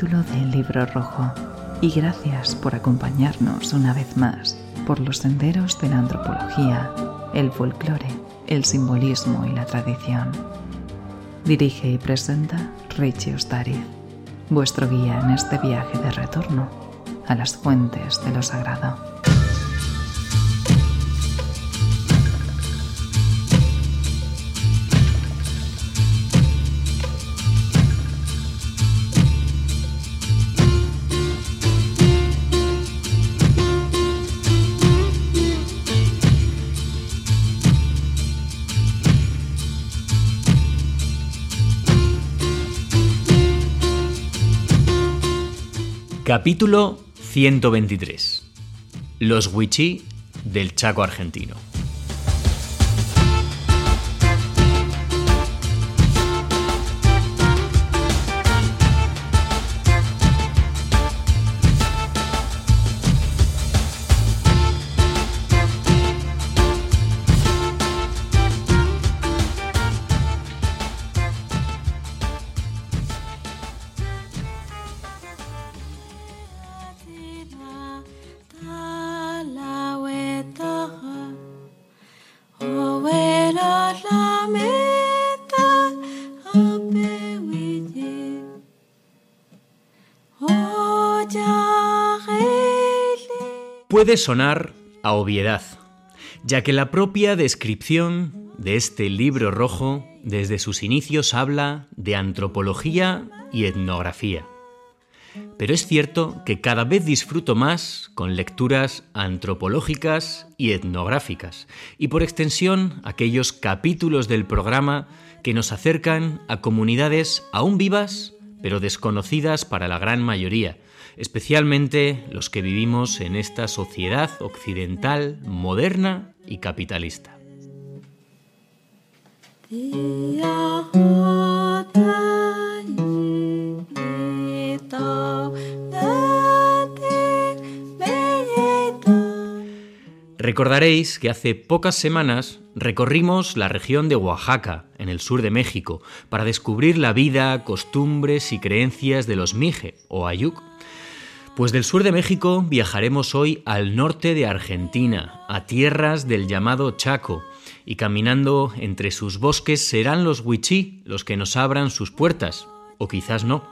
capítulo del Libro Rojo y gracias por acompañarnos una vez más por los senderos de la antropología, el folclore, el simbolismo y la tradición. Dirige y presenta Richie Ostariz, vuestro guía en este viaje de retorno a las fuentes de lo sagrado. Capítulo 123. Los Wichí del Chaco argentino. Puede sonar a obviedad, ya que la propia descripción de este libro rojo desde sus inicios habla de antropología y etnografía. Pero es cierto que cada vez disfruto más con lecturas antropológicas y etnográficas, y por extensión aquellos capítulos del programa que nos acercan a comunidades aún vivas, pero desconocidas para la gran mayoría, especialmente los que vivimos en esta sociedad occidental moderna y capitalista. Recordaréis que hace pocas semanas recorrimos la región de Oaxaca, en el sur de México, para descubrir la vida, costumbres y creencias de los Mije o Ayuk, pues del sur de México viajaremos hoy al norte de Argentina, a tierras del llamado Chaco, y caminando entre sus bosques serán los Huichí los que nos abran sus puertas, o quizás no,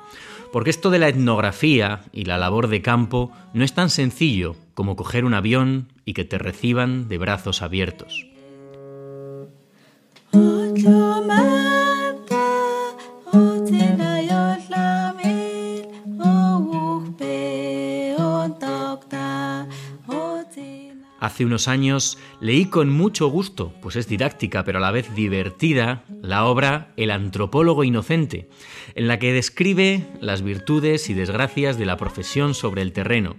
porque esto de la etnografía y la labor de campo no es tan sencillo como coger un avión y que te reciban de brazos abiertos. Hace unos años leí con mucho gusto, pues es didáctica pero a la vez divertida, la obra El antropólogo inocente, en la que describe las virtudes y desgracias de la profesión sobre el terreno.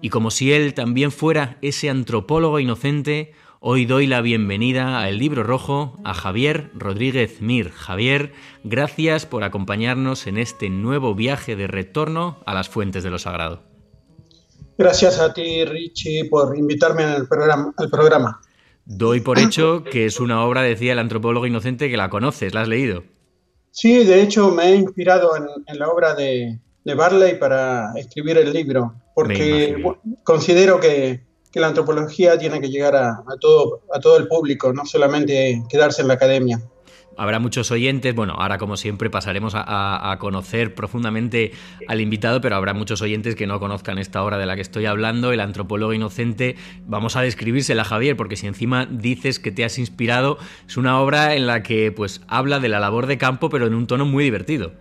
Y como si él también fuera ese antropólogo inocente, hoy doy la bienvenida al libro rojo a Javier Rodríguez Mir. Javier, gracias por acompañarnos en este nuevo viaje de retorno a las fuentes de lo sagrado. Gracias a ti, Richie, por invitarme al programa. Al programa. Doy por hecho que es una obra, decía el antropólogo inocente, que la conoces, ¿la has leído? Sí, de hecho me he inspirado en, la obra de, Barley para escribir el libro, porque considero que, la antropología tiene que llegar a, todo, a todo el público, no solamente quedarse en la academia. Habrá muchos oyentes, bueno, ahora como siempre pasaremos a, conocer profundamente al invitado, pero habrá muchos oyentes que no conozcan esta obra de la que estoy hablando, El antropólogo inocente. Vamos a describírsela, Javier, porque si encima dices que te has inspirado, es una obra en la que pues habla de la labor de campo, pero en un tono muy divertido.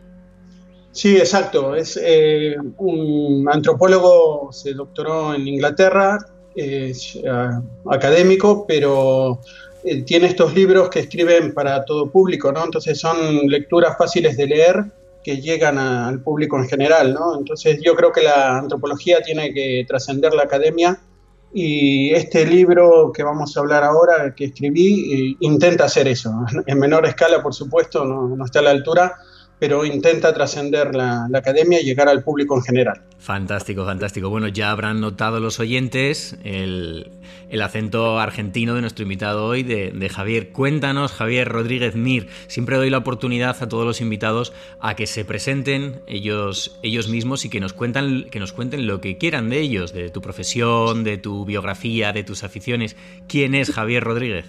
Sí, exacto. Es eh, un antropólogo, se doctoró en Inglaterra, es ah, académico, pero eh, tiene estos libros que escriben para todo público, ¿no? Entonces son lecturas fáciles de leer que llegan al público en general, ¿no? Entonces yo creo que la antropología tiene que trascender la academia y este libro que vamos a hablar ahora, que escribí, eh, intenta hacer eso, en menor escala, por supuesto, no, no está a la altura, pero intenta trascender la, academia y llegar al público en general. Fantástico, fantástico. Bueno, ya habrán notado los oyentes el, acento argentino de nuestro invitado hoy, de, Javier. Cuéntanos, Javier Rodríguez Mir. Siempre doy la oportunidad a todos los invitados a que se presenten ellos, ellos mismos y que nos, cuentan, que nos cuenten lo que quieran de ellos, de tu profesión, de tu biografía, de tus aficiones. ¿Quién es Javier Rodríguez?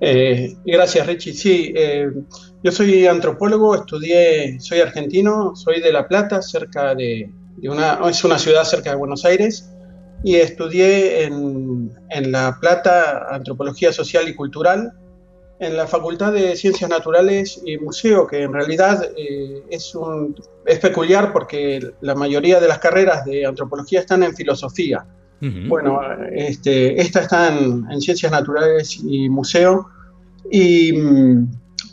Eh, gracias, Richie. Sí, eh, yo soy antropólogo, estudié, soy argentino, soy de La Plata, cerca de, una, es una ciudad cerca de Buenos Aires, y estudié en, La Plata antropología social y cultural en la Facultad de Ciencias Naturales y Museo, que en realidad eh, es, un, es peculiar porque la mayoría de las carreras de antropología están en filosofía. Bueno, este, esta está en, Ciencias Naturales y Museo y,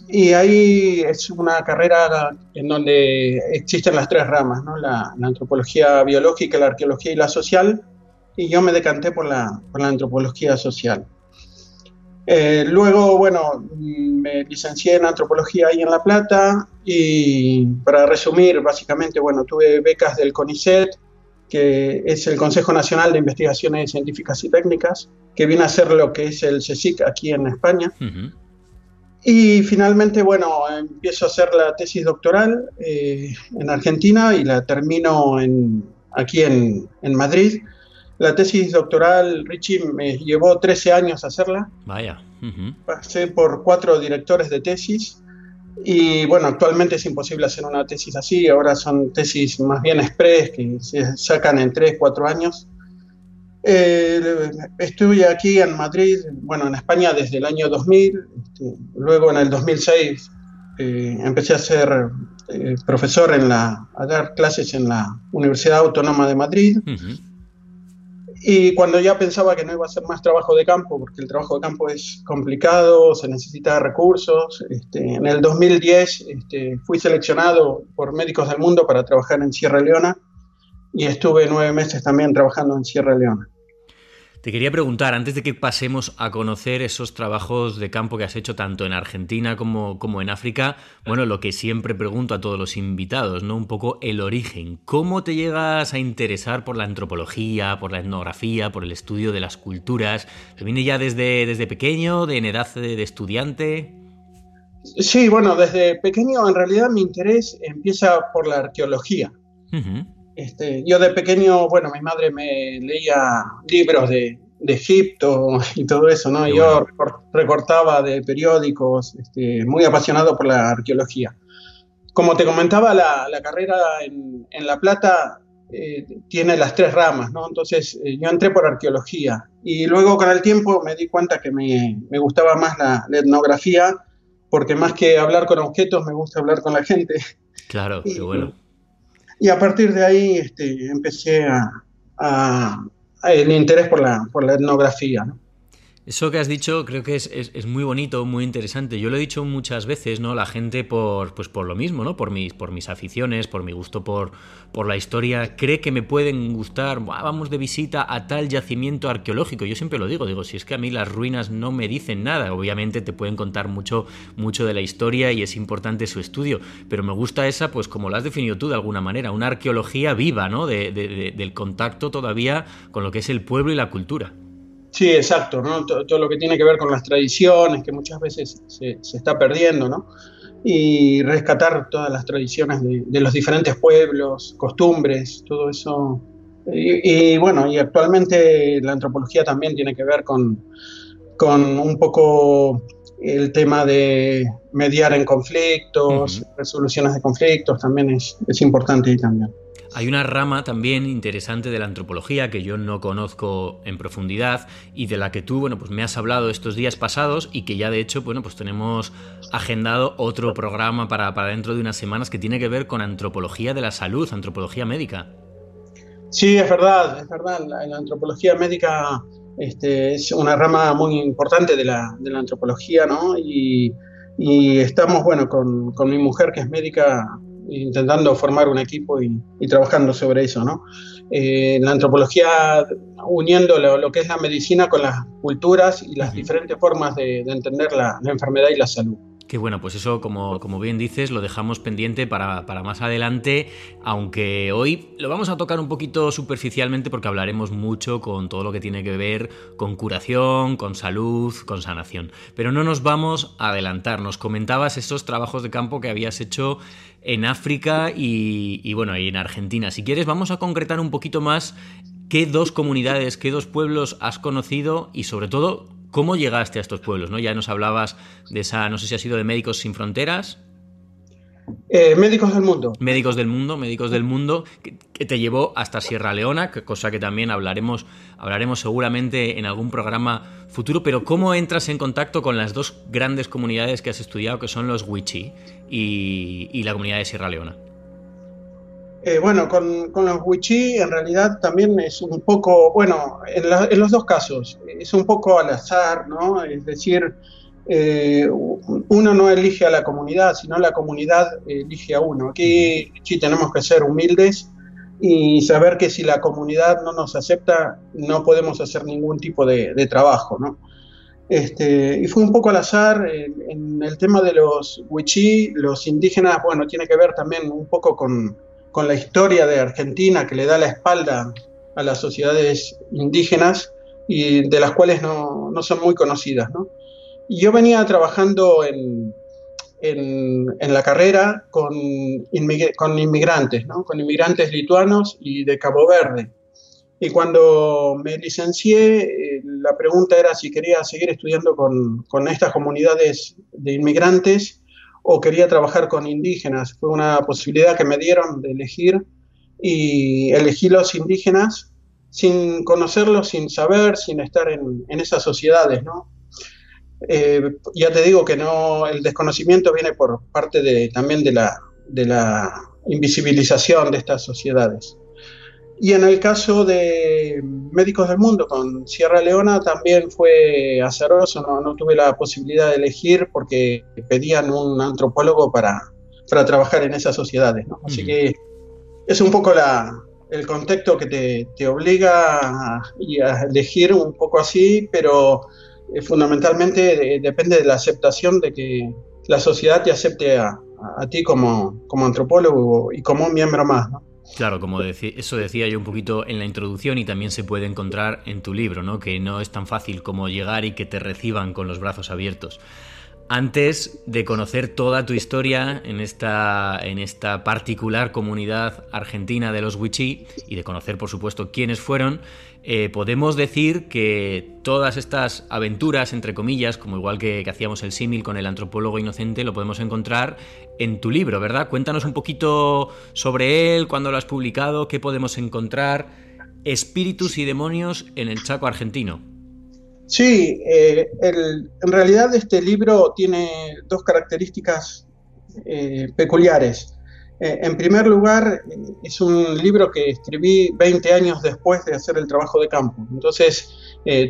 y, ahí es una carrera en donde existen las tres ramas, ¿no? la, antropología biológica, la arqueología y la social, y yo me decanté por la, por la antropología social. Eh, luego, bueno, me licencié en antropología ahí en La Plata y para resumir, básicamente, bueno, tuve becas del CONICET, que es el Consejo Nacional de Investigaciones Científicas y Técnicas, que viene a ser lo que es el CSIC aquí en España. Y finalmente, bueno, empiezo a hacer la tesis doctoral eh, en Argentina y la termino en, aquí en, en, Madrid. La tesis doctoral, Richie, me llevó 13 años hacerla. Vaya. Pasé por cuatro directores de tesis y bueno, actualmente es imposible hacer una tesis así, ahora son tesis más bien express que se sacan en 3, 4 años. Eh, estuve aquí en Madrid, bueno, en España desde el año 2000, este, luego en el 2006 eh, empecé a ser eh, profesor en la, a dar clases en la Universidad Autónoma de Madrid. Y cuando ya pensaba que no iba a hacer más trabajo de campo, porque el trabajo de campo es complicado, se necesita recursos, este, en el 2010 este, fui seleccionado por Médicos del Mundo para trabajar en Sierra Leona y estuve nueve meses también trabajando en Sierra Leona. Te quería preguntar, antes de que pasemos a conocer esos trabajos de campo que has hecho tanto en Argentina como, como en África, bueno, lo que siempre pregunto a todos los invitados, ¿no? Un poco el origen. ¿Cómo te llegas a interesar por la antropología, por la etnografía, por el estudio de las culturas? ¿Te viene ya desde, desde pequeño, de en edad de, estudiante? Sí, bueno, desde pequeño en realidad mi interés empieza por la arqueología. Este, yo de pequeño, bueno, mi madre me leía libros de, Egipto y todo eso, ¿no? Yo recortaba de periódicos, este, muy apasionado por la arqueología. Como te comentaba, la, carrera en, La Plata eh, tiene las tres ramas, ¿no? Entonces eh, yo entré por arqueología y luego con el tiempo me di cuenta que me, gustaba más la, etnografía porque más que hablar con objetos me gusta hablar con la gente. Claro, qué bueno. Y a partir de ahí este, empecé a, el interés por la, por la etnografía. ¿no? Eso que has dicho creo que es, muy bonito, muy interesante. Yo lo he dicho muchas veces, ¿no? La gente por, pues por lo mismo, ¿no? Por mis, por mis aficiones, por mi gusto por, por la historia, cree que me pueden gustar, vamos de visita a tal yacimiento arqueológico. Yo siempre lo digo, digo, si es que a mí las ruinas no me dicen nada, obviamente te pueden contar mucho, mucho de la historia y es importante su estudio, pero me gusta esa, pues como la has definido tú de alguna manera, una arqueología viva, ¿no? del contacto todavía con lo que es el pueblo y la cultura. Sí, exacto, ¿no? Todo, lo que tiene que ver con las tradiciones, que muchas veces se, está perdiendo, ¿no? Y rescatar todas las tradiciones de, los diferentes pueblos, costumbres, todo eso. Y, bueno, y actualmente la antropología también tiene que ver con, con un poco el tema de mediar en conflictos, resoluciones de conflictos, también es, es importante ahí también. Hay una rama también interesante de la antropología que yo no conozco en profundidad y de la que tú, bueno, pues me has hablado estos días pasados y que ya de hecho, bueno, pues tenemos agendado otro programa para, dentro de unas semanas que tiene que ver con antropología de la salud, antropología médica. Sí, es verdad, es verdad. La, antropología médica este, es una rama muy importante de la, antropología, ¿no? Y, estamos, bueno, con, con, mi mujer que es médica, intentando formar un equipo y, trabajando sobre eso, ¿no? Eh, la antropología uniendo lo, que es la medicina con las culturas y las diferentes formas de, entender la, enfermedad y la salud. Que bueno, pues eso, como, como bien dices, lo dejamos pendiente para, más adelante, aunque hoy lo vamos a tocar un poquito superficialmente porque hablaremos mucho con todo lo que tiene que ver con curación, con salud, con sanación. Pero no nos vamos a adelantar, nos comentabas esos trabajos de campo que habías hecho en África y, y bueno, y en Argentina. Si quieres, vamos a concretar un poquito más qué dos comunidades, qué dos pueblos has conocido y sobre todo ¿Cómo llegaste a estos pueblos? ¿no? Ya nos hablabas de esa, no sé si ha sido de Médicos Sin Fronteras. Eh, médicos del Mundo. Médicos del Mundo, Médicos del Mundo, que, te llevó hasta Sierra Leona, cosa que también hablaremos, hablaremos seguramente en algún programa futuro, pero ¿cómo entras en contacto con las dos grandes comunidades que has estudiado, que son los Wichi y la comunidad de Sierra Leona? Eh, bueno, con, los wichí en realidad también es un poco, bueno, en, los dos casos, es un poco al azar, ¿no? Es decir, eh, uno no elige a la comunidad, sino la comunidad elige a uno. Aquí sí tenemos que ser humildes y saber que si la comunidad no nos acepta, no podemos hacer ningún tipo de, trabajo, ¿no? Este, y fue un poco al azar en, en el tema de los wichí, los indígenas, bueno, tiene que ver también un poco con con la historia de Argentina que le da la espalda a las sociedades indígenas y de las cuales no, son muy conocidas. Y yo venía trabajando en, en, la carrera con, con inmigrantes, con inmigrantes lituanos y de Cabo Verde. Y cuando me licencié, eh, la pregunta era si quería seguir estudiando con, con estas comunidades de inmigrantes o quería trabajar con indígenas. Fue una posibilidad que me dieron de elegir y elegí los indígenas sin conocerlos, sin saber, sin estar en, esas sociedades, ¿no? Eh, ya te digo que no, el desconocimiento viene por parte de, también de la, de la invisibilización de estas sociedades. Y en el caso de Médicos del Mundo con Sierra Leona también fue azaroso, no, tuve la posibilidad de elegir porque pedían un antropólogo para, para trabajar en esas sociedades. Así que es un poco la, el contexto que te, te obliga a, elegir un poco así, pero eh, fundamentalmente depende de la aceptación de que la sociedad te acepte a, a, ti como, como antropólogo y como un miembro más. ¿no? Claro, como eso decía yo un poquito en la introducción y también se puede encontrar en tu libro, ¿no? Que no es tan fácil como llegar y que te reciban con los brazos abiertos. Antes de conocer toda tu historia en esta, en esta particular comunidad argentina de los Wichí y de conocer, por supuesto, quiénes fueron, eh, podemos decir que todas estas aventuras, entre comillas, como igual que, hacíamos el símil con el antropólogo inocente, lo podemos encontrar en tu libro, ¿verdad? Cuéntanos un poquito sobre él, cuándo lo has publicado, qué podemos encontrar. Espíritus y demonios en el Chaco argentino. Sí, eh, en realidad este libro tiene dos características eh, peculiares. Eh, en primer lugar, es un libro que escribí 20 años después de hacer el trabajo de campo. Entonces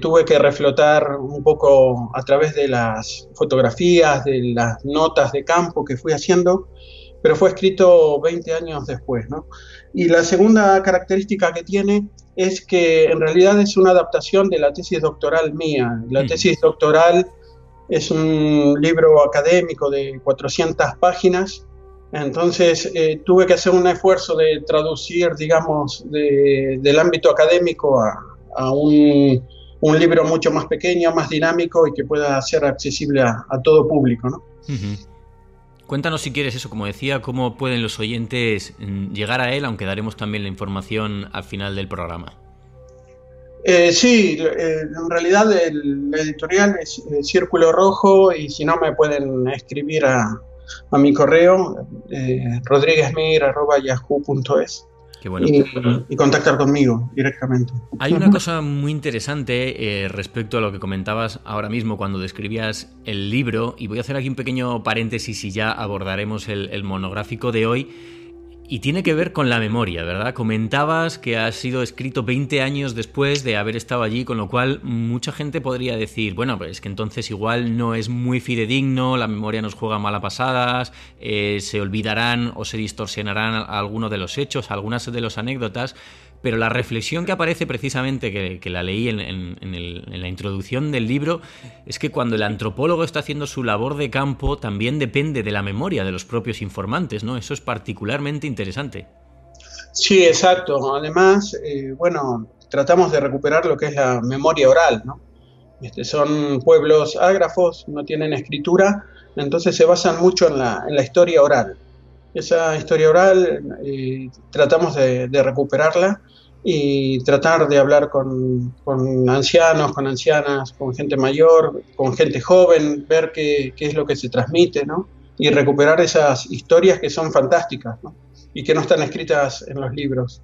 tuve que reflotar un poco a través de las fotografías, de las notas de campo que fui haciendo, pero fue escrito 20 años después. ¿no? Y la segunda característica que tiene es que en realidad es una adaptación de la tesis doctoral mía. La mm. tesis doctoral es un libro académico de 400 páginas, entonces eh, tuve que hacer un esfuerzo de traducir, digamos, del ámbito académico a, un, libro mucho más pequeño, más dinámico y que pueda ser accesible a, todo público. ¿no? Cuéntanos si quieres eso, como decía, cómo pueden los oyentes mm, llegar a él, aunque daremos también la información al final del programa. Eh, sí, eh, en realidad el, editorial es eh, Círculo Rojo y si no me pueden escribir a, mi correo eh, rodríguezmir.yahoo.es y, contactar conmigo directamente. Hay una cosa muy interesante eh, respecto a lo que comentabas ahora mismo cuando describías el libro, y voy a hacer aquí un pequeño paréntesis y ya abordaremos el monográfico de hoy y tiene que ver con la memoria, ¿verdad? Comentabas que ha sido escrito 20 años después de haber estado allí, con lo cual mucha gente podría decir, bueno, pues es que entonces igual no es muy fidedigno, la memoria nos juega malas pasadas, eh, se olvidarán o se distorsionarán algunos de los hechos, algunas de las anécdotas, pero la reflexión que aparece precisamente, que, la leí en, la introducción del libro, es que cuando el antropólogo está haciendo su labor de campo, también depende de la memoria de los propios informantes, ¿no? Eso es particularmente interesante. Sí, exacto. Además, eh, bueno, tratamos de recuperar lo que es la memoria oral, ¿no? Este, son pueblos ágrafos, no tienen escritura, entonces se basan mucho en la, historia oral. Esa historia oral eh, tratamos de, recuperarla y tratar de hablar con, ancianos, con ancianas, con gente mayor, con gente joven, ver qué, qué, es lo que se transmite, ¿no? Y recuperar esas historias que son fantásticas, ¿no? Y que no están escritas en los libros.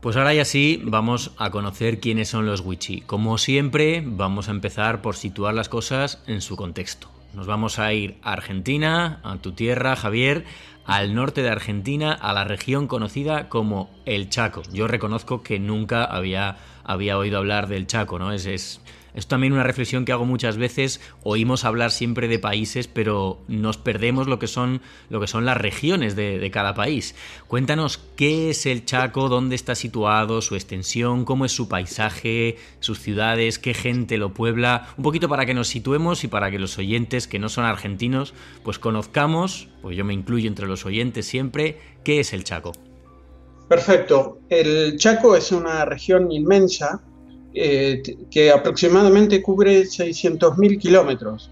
Pues ahora ya sí, vamos a conocer quiénes son los Wichi. Como siempre, vamos a empezar por situar las cosas en su contexto. Nos vamos a ir a Argentina, a tu tierra, Javier, al norte de Argentina, a la región conocida como el Chaco. Yo reconozco que nunca había, había oído hablar del Chaco, ¿no? Es, es, es también una reflexión que hago muchas veces. Oímos hablar siempre de países, pero nos perdemos lo que son, lo que son las regiones de, cada país. Cuéntanos qué es el Chaco, dónde está situado, su extensión, cómo es su paisaje, sus ciudades, qué gente lo puebla. Un poquito para que nos situemos y para que los oyentes que no son argentinos, pues conozcamos, pues yo me incluyo entre los oyentes siempre, qué es el Chaco. Perfecto. El Chaco es una región inmensa eh, que aproximadamente cubre 600.000 kilómetros.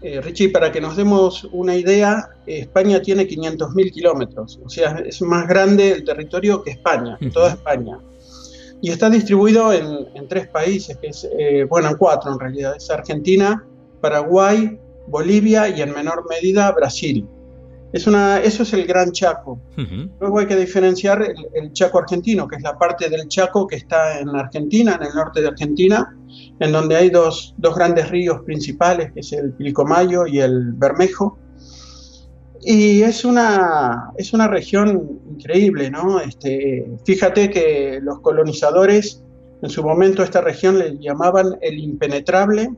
Eh, Richie, para que nos demos una idea, España tiene 500.000 kilómetros, o sea, es más grande el territorio que España, toda España. Y está distribuido en, tres países, que es, eh, bueno, en cuatro en realidad, es Argentina, Paraguay, Bolivia y en menor medida Brasil. Es una, eso es el Gran Chaco. Luego hay que diferenciar el, Chaco argentino, que es la parte del Chaco que está en Argentina, en el norte de Argentina, en donde hay dos, grandes ríos principales, que es el Pilcomayo y el Bermejo. Y es una, es una región increíble, ¿no? Este, fíjate que los colonizadores en su momento a esta región le llamaban el impenetrable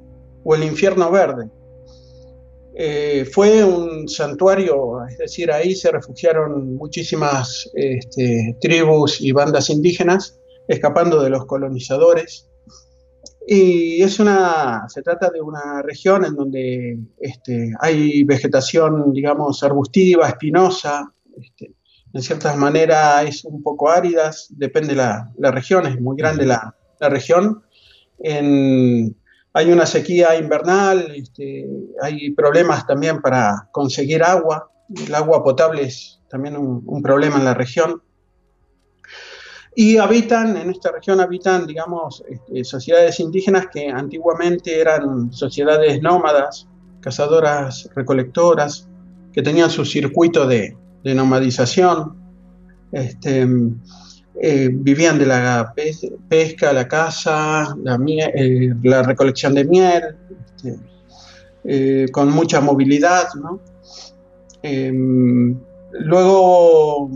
o el infierno verde eh, fue un santuario, es decir, ahí se refugiaron muchísimas este, tribus y bandas indígenas escapando de los colonizadores. Y es una, se trata de una región en donde este, hay vegetación, digamos, arbustiva, espinosa, este, en ciertas maneras es un poco áridas, depende la, la región, es muy grande la, la región. En, hay una sequía invernal, este, hay problemas también para conseguir agua, el agua potable es también un, problema en la región. Y habitan, en esta región habitan, digamos, este, sociedades indígenas que antiguamente eran sociedades nómadas, cazadoras, recolectoras, que tenían su circuito de, de nomadización. Este, eh, vivían de la pesca, la caza, la, eh, la recolección de miel, este, eh, con mucha movilidad. Em, luego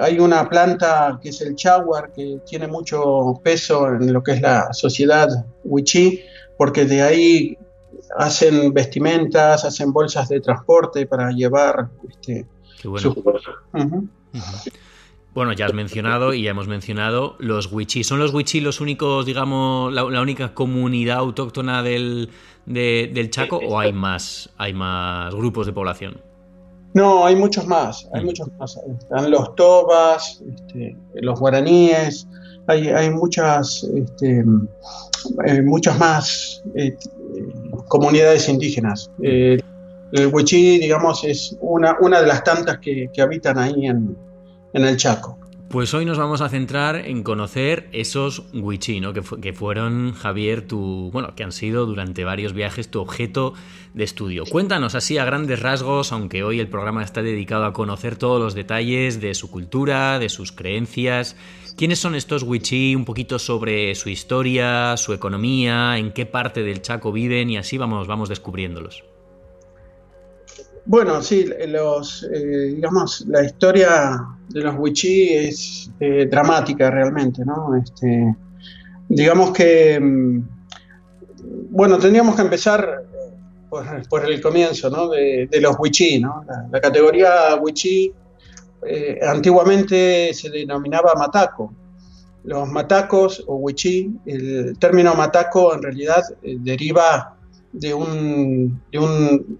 hay una planta que es el chaguar, que tiene mucho peso en lo que es la sociedad wichí, porque de ahí hacen vestimentas, hacen bolsas de transporte para llevar este, sus cosas. Bueno, ya has mencionado y ya hemos mencionado los Wichí. ¿Son los Wichí los únicos, digamos, la, única comunidad autóctona del, del Chaco o hay más, hay más grupos de población? No, hay muchos más, hay mm. muchos más. Están los tobas, este, los guaraníes, hay, hay muchas, este, eh, muchas más eh, comunidades indígenas. Mm. Eh, el Wichí, digamos, es una, una de las tantas que, que habitan ahí en, en el Chaco. Pues hoy nos vamos a centrar en conocer esos Wichí, ¿no? que, que, fueron, Javier, tu, bueno, que han sido durante varios viajes tu objeto de estudio. Cuéntanos así a grandes rasgos, aunque hoy el programa está dedicado a conocer todos los detalles de su cultura, de sus creencias. ¿Quiénes son estos Wichí? Un poquito sobre su historia, su economía, en qué parte del Chaco viven y así vamos, vamos descubriéndolos. Bueno, sí, los, eh, digamos, la historia de los Wichí es eh, dramática realmente, ¿no? Este, digamos que, mm, bueno, tendríamos que empezar eh, por, el comienzo, ¿no? De, los Wichí, ¿no? La, categoría Wichí antiguamente se denominaba Mataco. los matacos o huichí, el término mataco en realidad eh, deriva de un, de un,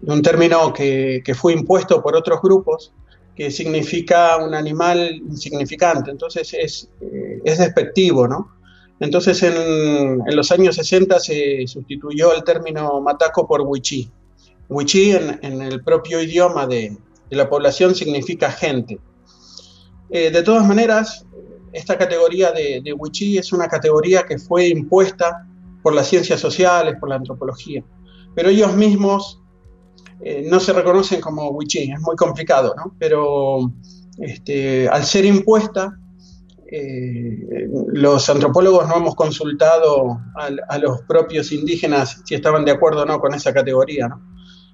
de un término que, que, fue impuesto por otros grupos que significa un animal insignificante, entonces es, eh, es despectivo, ¿no? Entonces en, en, los años 60 se sustituyó el término mataco por huichí. Huichí en, en el propio idioma de, de, la población significa gente. Eh, de todas maneras, esta categoría de, de Wichí es una categoría que fue impuesta por las ciencias sociales, por la antropología, pero ellos mismos eh, no se reconocen como Wichí, es muy complicado, ¿no? Pero este, al ser impuesta, eh, los antropólogos no hemos consultado a, a, los propios indígenas si estaban de acuerdo o no con esa categoría, ¿no?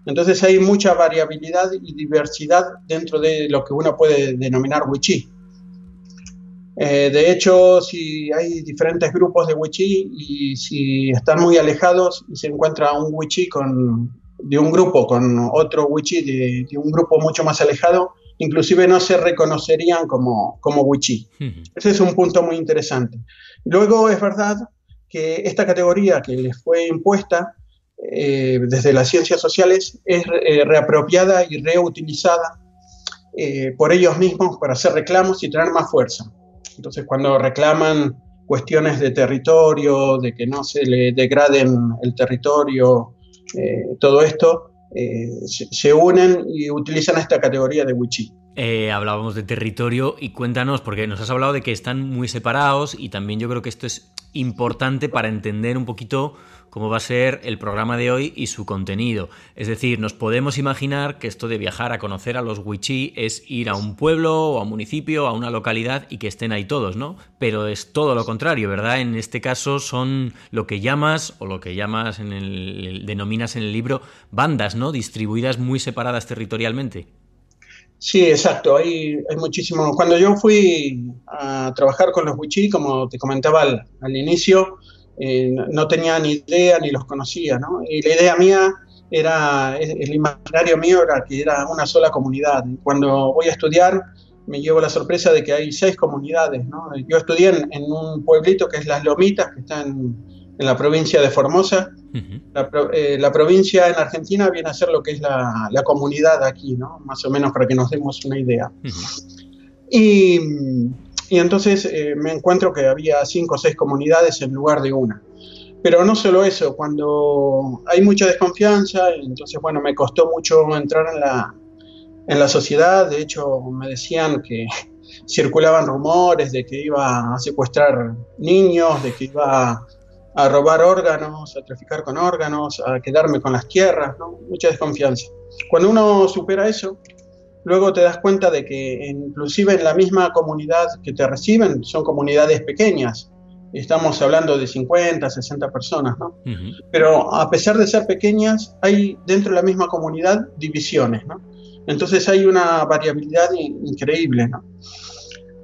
Entonces hay mucha variabilidad y diversidad dentro de lo que uno puede denominar Wichí. Eh, de hecho, si hay diferentes grupos de wichí y si están muy alejados y se encuentra un wichí con, de un grupo con otro wichí de, de, un grupo mucho más alejado, inclusive no se reconocerían como, como wichí. Uh -huh. Ese es un punto muy interesante. Luego es verdad que esta categoría que les fue impuesta eh, desde las ciencias sociales es eh, reapropiada y reutilizada eh, por ellos mismos para hacer reclamos y tener más fuerza. Entonces, cuando reclaman cuestiones de territorio, de que no se le degraden el territorio, eh, todo esto, eh, se, unen y utilizan esta categoría de wichí. Eh, hablábamos de territorio y cuéntanos, porque nos has hablado de que están muy separados y también yo creo que esto es importante para entender un poquito cómo va a ser el programa de hoy y su contenido. Es decir, nos podemos imaginar que esto de viajar a conocer a los wichí es ir a un pueblo o a un municipio, a una localidad y que estén ahí todos, ¿no? Pero es todo lo contrario, ¿verdad? En este caso son lo que llamas o lo que llamas en el denominas en el libro bandas, ¿no? Distribuidas muy separadas territorialmente. Sí, exacto. Hay, hay muchísimo. Cuando yo fui a trabajar con los wichí, como te comentaba al, al inicio, eh, no tenía ni idea ni los conocía, ¿no? Y la idea mía era, el imaginario mío era que era una sola comunidad. Cuando voy a estudiar me llevo la sorpresa de que hay seis comunidades, ¿no? Yo estudié en, en un pueblito que es Las Lomitas, que está en, en la provincia de Formosa. Uh -huh. la, eh, la, provincia en Argentina viene a ser lo que es la, la, comunidad aquí, ¿no? Más o menos para que nos demos una idea. Uh -huh. Y y entonces eh, me encuentro que había cinco o seis comunidades en lugar de una. Pero no solo eso, cuando hay mucha desconfianza, entonces, bueno, me costó mucho entrar en la, en la sociedad. De hecho, me decían que circulaban rumores de que iba a secuestrar niños, de que iba a robar órganos, a traficar con órganos, a quedarme con las tierras, ¿no? Mucha desconfianza. Cuando uno supera eso, luego te das cuenta de que inclusive en la misma comunidad que te reciben son comunidades pequeñas. Estamos hablando de 50, 60 personas, ¿no? Uh -huh. Pero a pesar de ser pequeñas, hay dentro de la misma comunidad divisiones, ¿no? Entonces hay una variabilidad increíble, ¿no?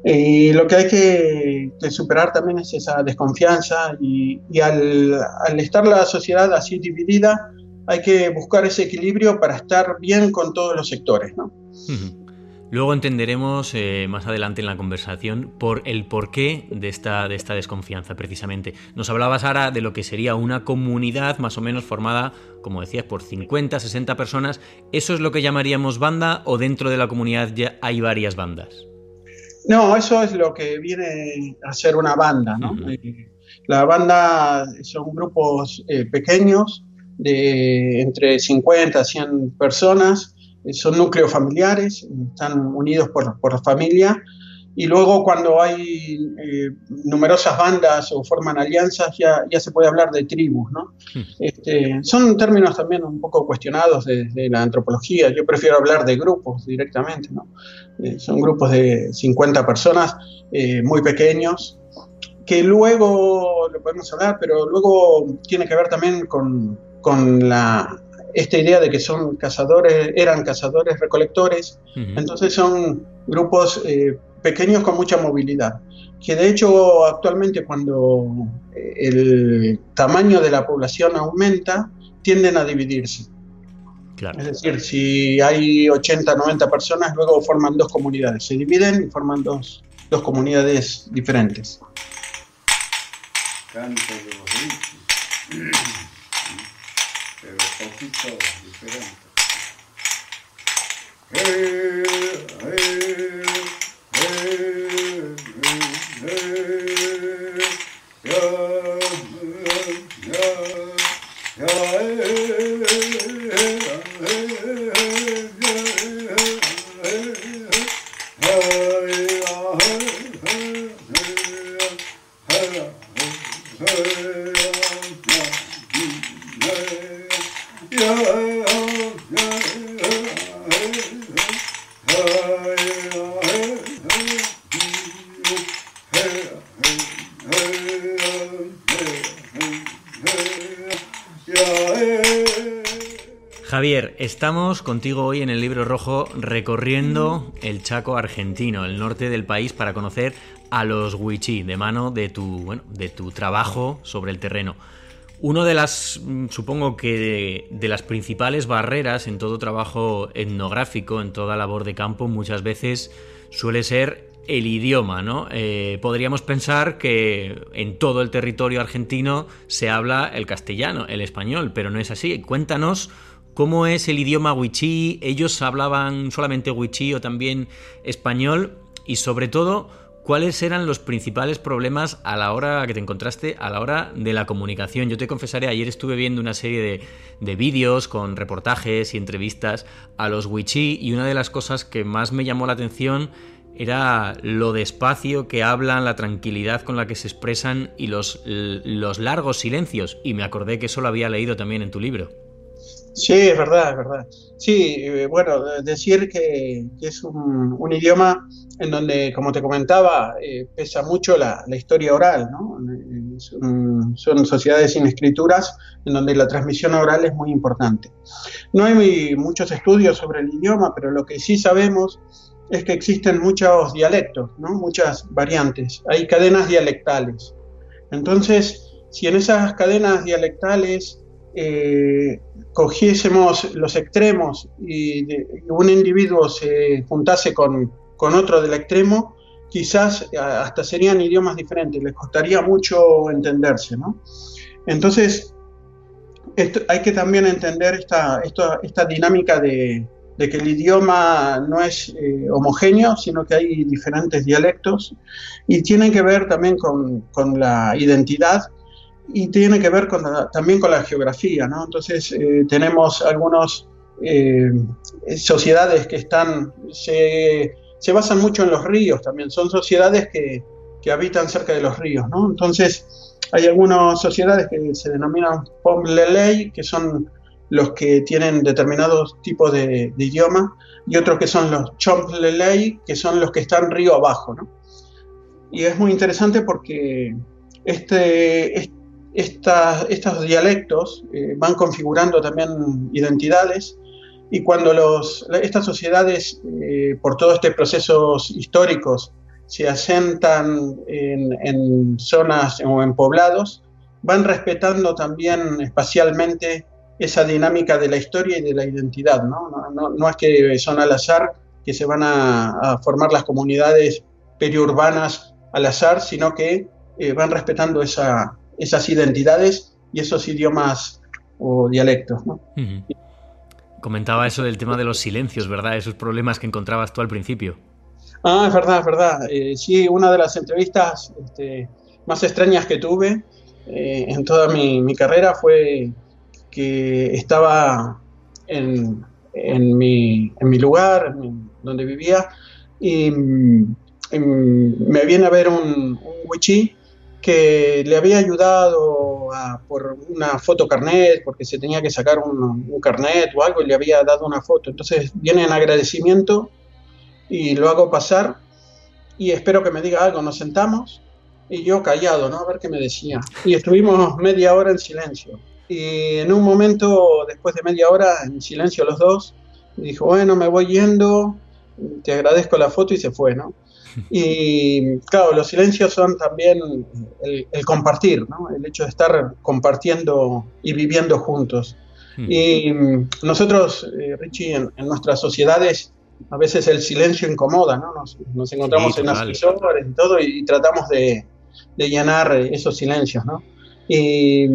Y lo que hay que, superar también es esa desconfianza y, al estar la sociedad así dividida, hay que buscar ese equilibrio para estar bien con todos los sectores, ¿no? Luego entenderemos eh, más adelante en la conversación por el porqué de esta, de esta desconfianza, precisamente. Nos hablabas ahora de lo que sería una comunidad más o menos formada, como decías, por 50, 60 personas. ¿Eso es lo que llamaríamos banda o dentro de la comunidad ya hay varias bandas? No, eso es lo que viene a ser una banda, ¿no? Uh -huh. La banda son grupos eh, pequeños de entre 50 a 100 personas son núcleos familiares, están unidos por, por familia, y luego cuando hay eh, numerosas bandas o forman alianzas ya, ya se puede hablar de tribus, ¿no? Hmm. Este, son términos también un poco cuestionados desde de la antropología, yo prefiero hablar de grupos directamente, ¿no? Eh, son grupos de 50 personas eh, muy pequeños, que luego lo podemos hablar, pero luego tiene que ver también con, con la esta idea de que son cazadores, eran cazadores recolectores, uh -huh. entonces son grupos eh, pequeños con mucha movilidad, que de hecho actualmente cuando eh, el tamaño de la población aumenta, tienden a dividirse. Claro. Es decir, si hay 80, 90 personas, luego forman dos comunidades, se dividen y forman dos, dos comunidades diferentes. Canto de los pero poquito diferente. Javier, estamos contigo hoy en el libro rojo recorriendo el Chaco argentino, el norte del país, para conocer a los Huichí, de mano de tu, bueno, de tu trabajo sobre el terreno. Una de las, mm, supongo que de, las principales barreras en todo trabajo etnográfico, en toda labor de campo, muchas veces suele ser el idioma, ¿no? Eh, podríamos pensar que en todo el territorio argentino se habla el castellano, el español, pero no es así. Cuéntanos ¿Cómo es el idioma wichí? ¿Ellos hablaban solamente wichí o también español? Y sobre todo, ¿cuáles eran los principales problemas a la hora que te encontraste, a la hora de la comunicación? Yo te confesaré, ayer estuve viendo una serie de, vídeos con reportajes y entrevistas a los wichí y una de las cosas que más me llamó la atención era lo despacio que hablan, la tranquilidad con la que se expresan y los, los largos silencios. Y me acordé que eso lo había leído también en tu libro. Sí, es verdad, es verdad. Sí, eh, bueno, decir que, es un, idioma en donde, como te comentaba, eh, pesa mucho la, historia oral, ¿no? Son, sociedades sin escrituras en donde la transmisión oral es muy importante. No hay muchos estudios sobre el idioma, pero lo que sí sabemos es que existen muchos dialectos, ¿no? muchas variantes, hay cadenas dialectales. Entonces, si en esas cadenas dialectales eh, cogiésemos los extremos y un individuo se juntase con, otro del extremo, quizás hasta serían idiomas diferentes, les costaría mucho entenderse, ¿no? Entonces, hay que también entender esta, esta, dinámica de, que el idioma no es eh, homogéneo, sino que hay diferentes dialectos y tiene que ver también con, con la identidad y tiene que ver con también con la geografía, ¿no? Entonces eh, tenemos algunas eh, sociedades que están, se, se, basan mucho en los ríos también, son sociedades que, que, habitan cerca de los ríos, ¿no? Entonces hay algunas sociedades que se denominan Pomlelei, que son los que tienen determinados tipos de, idioma, y otros que son los Chomplelei, que son los que están río abajo, ¿no? Y es muy interesante porque este, estos dialectos eh, van configurando también identidades y cuando los, estas sociedades, eh, por todos estos procesos históricos, se asentan en, zonas o en poblados, van respetando también espacialmente esa dinámica de la historia y de la identidad. No, no, no, es que son al azar que se van a, formar las comunidades periurbanas al azar, sino que eh, van respetando esa, esas identidades y esos idiomas o dialectos. Comentaba eso del tema de los silencios, ¿verdad? Esos problemas que encontrabas tú al principio. Ah, es verdad, es verdad. Eh, sí, una de las entrevistas este, más extrañas que tuve eh, en toda mi, carrera fue que estaba en, mi, lugar, donde vivía, y, me viene a ver un, un wichí que le había ayudado por una foto carnet, porque se tenía que sacar un, carnet o algo, y le había dado una foto. Entonces viene en agradecimiento y lo hago pasar y espero que me diga algo. Nos sentamos y yo callado, ¿no? A ver qué me decía. Y estuvimos media hora en silencio. Y en un momento, después de media hora, en silencio los dos, dijo, bueno, me voy yendo, te agradezco la foto y se fue, ¿no? Y claro, los silencios son también el, compartir, ¿no? el hecho de estar compartiendo y viviendo juntos. Hmm. Y nosotros, eh, Richie, en, nuestras sociedades a veces el silencio incomoda, ¿no? Nos, encontramos en ascensores y todo y, tratamos de, de, llenar esos silencios, ¿no? Y,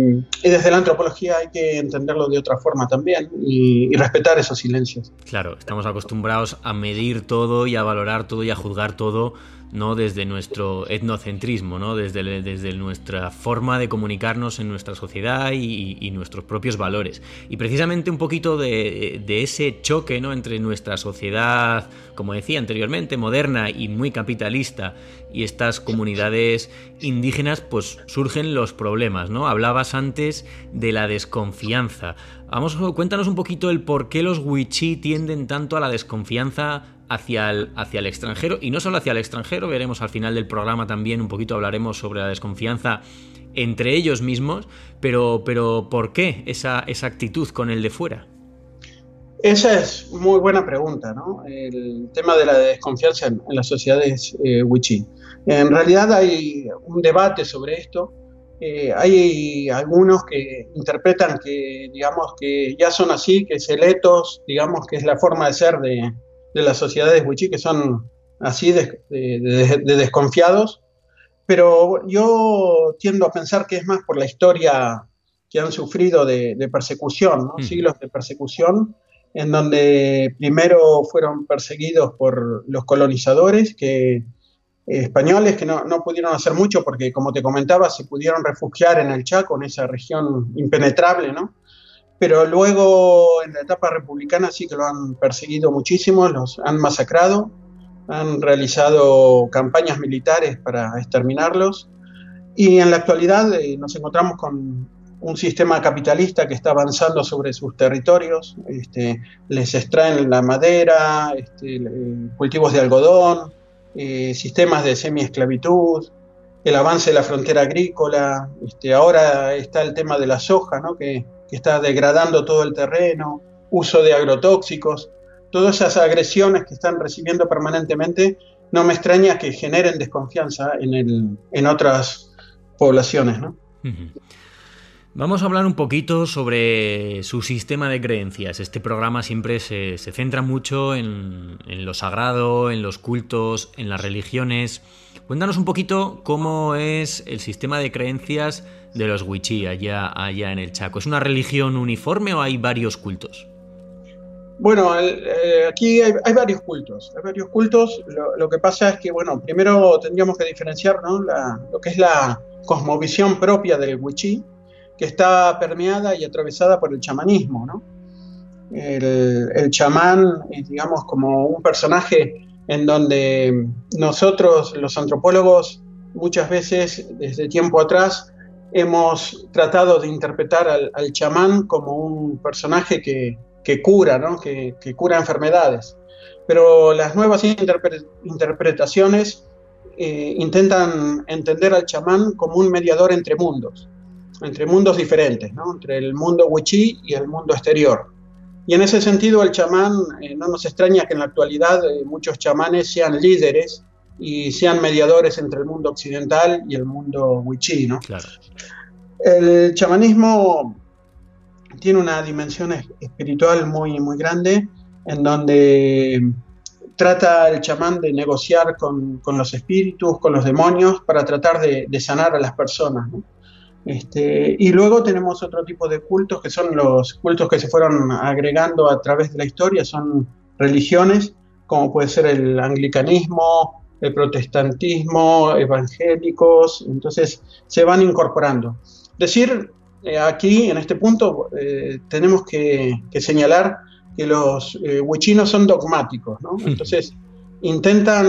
desde la antropología hay que entenderlo de otra forma también y, respetar esos silencios. Claro, estamos acostumbrados a medir todo y a valorar todo y a juzgar todo no desde nuestro etnocentrismo, ¿no? desde, desde nuestra forma de comunicarnos en nuestra sociedad y, nuestros propios valores. Y precisamente un poquito de, ese choque ¿no? entre nuestra sociedad, como decía anteriormente, moderna y muy capitalista, y estas comunidades indígenas, pues surgen los problemas. ¿no? Hablabas antes de la desconfianza. Vamos, cuéntanos un poquito el por qué los wichí tienden tanto a la desconfianza hacia el, hacia el extranjero y no solo hacia el extranjero, veremos al final del programa también un poquito hablaremos sobre la desconfianza entre ellos mismos, pero, pero ¿por qué esa, esa actitud con el de fuera? Esa es muy buena pregunta, ¿no? El tema de la desconfianza en, las sociedades eh, wichí. En realidad hay un debate sobre esto. Eh, hay algunos que interpretan que, digamos, que ya son así, que es el etos, digamos, que es la forma de ser de, de las sociedades wichí que son así de, desconfiados, pero yo tiendo a pensar que es más por la historia que han sufrido de, persecución, mm. siglos de persecución, en donde primero fueron perseguidos por los colonizadores que, eh, españoles que no, no, pudieron hacer mucho porque, como te comentaba, se pudieron refugiar en el Chaco, en esa región impenetrable, ¿no? Pero luego en la etapa republicana sí que lo han perseguido muchísimo, los han masacrado, han realizado campañas militares para exterminarlos y en la actualidad eh, nos encontramos con un sistema capitalista que está avanzando sobre sus territorios, este, les extraen la madera, este, cultivos de algodón, eh, sistemas de semi-esclavitud, el avance de la frontera agrícola, este, ahora está el tema de la soja, ¿no? que que está degradando todo el terreno, uso de agrotóxicos, todas esas agresiones que están recibiendo permanentemente, no me extraña que generen desconfianza en, el, en otras poblaciones. ¿no? Vamos a hablar un poquito sobre su sistema de creencias. Este programa siempre se, centra mucho en, en, lo sagrado, en los cultos, en las religiones. Cuéntanos un poquito cómo es el sistema de creencias de los Wichí allá, allá en el Chaco. ¿Es una religión uniforme o hay varios cultos? Bueno, eh, aquí hay, varios cultos. Hay varios cultos. Lo, que pasa es que, bueno, primero tendríamos que diferenciar lo que es la cosmovisión propia del Wichí, que está permeada y atravesada por el chamanismo. ¿no? El, el chamán es, digamos, como un personaje en donde nosotros, los antropólogos, muchas veces, desde tiempo atrás, hemos tratado de interpretar al, chamán como un personaje que, cura, que, cura enfermedades. Pero las nuevas interpretaciones eh, intentan entender al chamán como un mediador entre mundos, entre mundos diferentes, entre el mundo wichí y el mundo exterior. Y en ese sentido el chamán, eh, no nos extraña que en la actualidad eh, muchos chamanes sean líderes y sean mediadores entre el mundo occidental y el mundo wichí, ¿no? Claro. El chamanismo tiene una dimensión espiritual muy, muy grande, en donde trata el chamán de negociar con, los espíritus, con los demonios, para tratar de, sanar a las personas. Este, y luego tenemos otro tipo de cultos, que son los cultos que se fueron agregando a través de la historia, son religiones, como puede ser el anglicanismo, el protestantismo, evangélicos, entonces se van incorporando. Decir eh, aquí, en este punto, eh, tenemos que, señalar que los eh, huichinos son dogmáticos, ¿no? Entonces intentan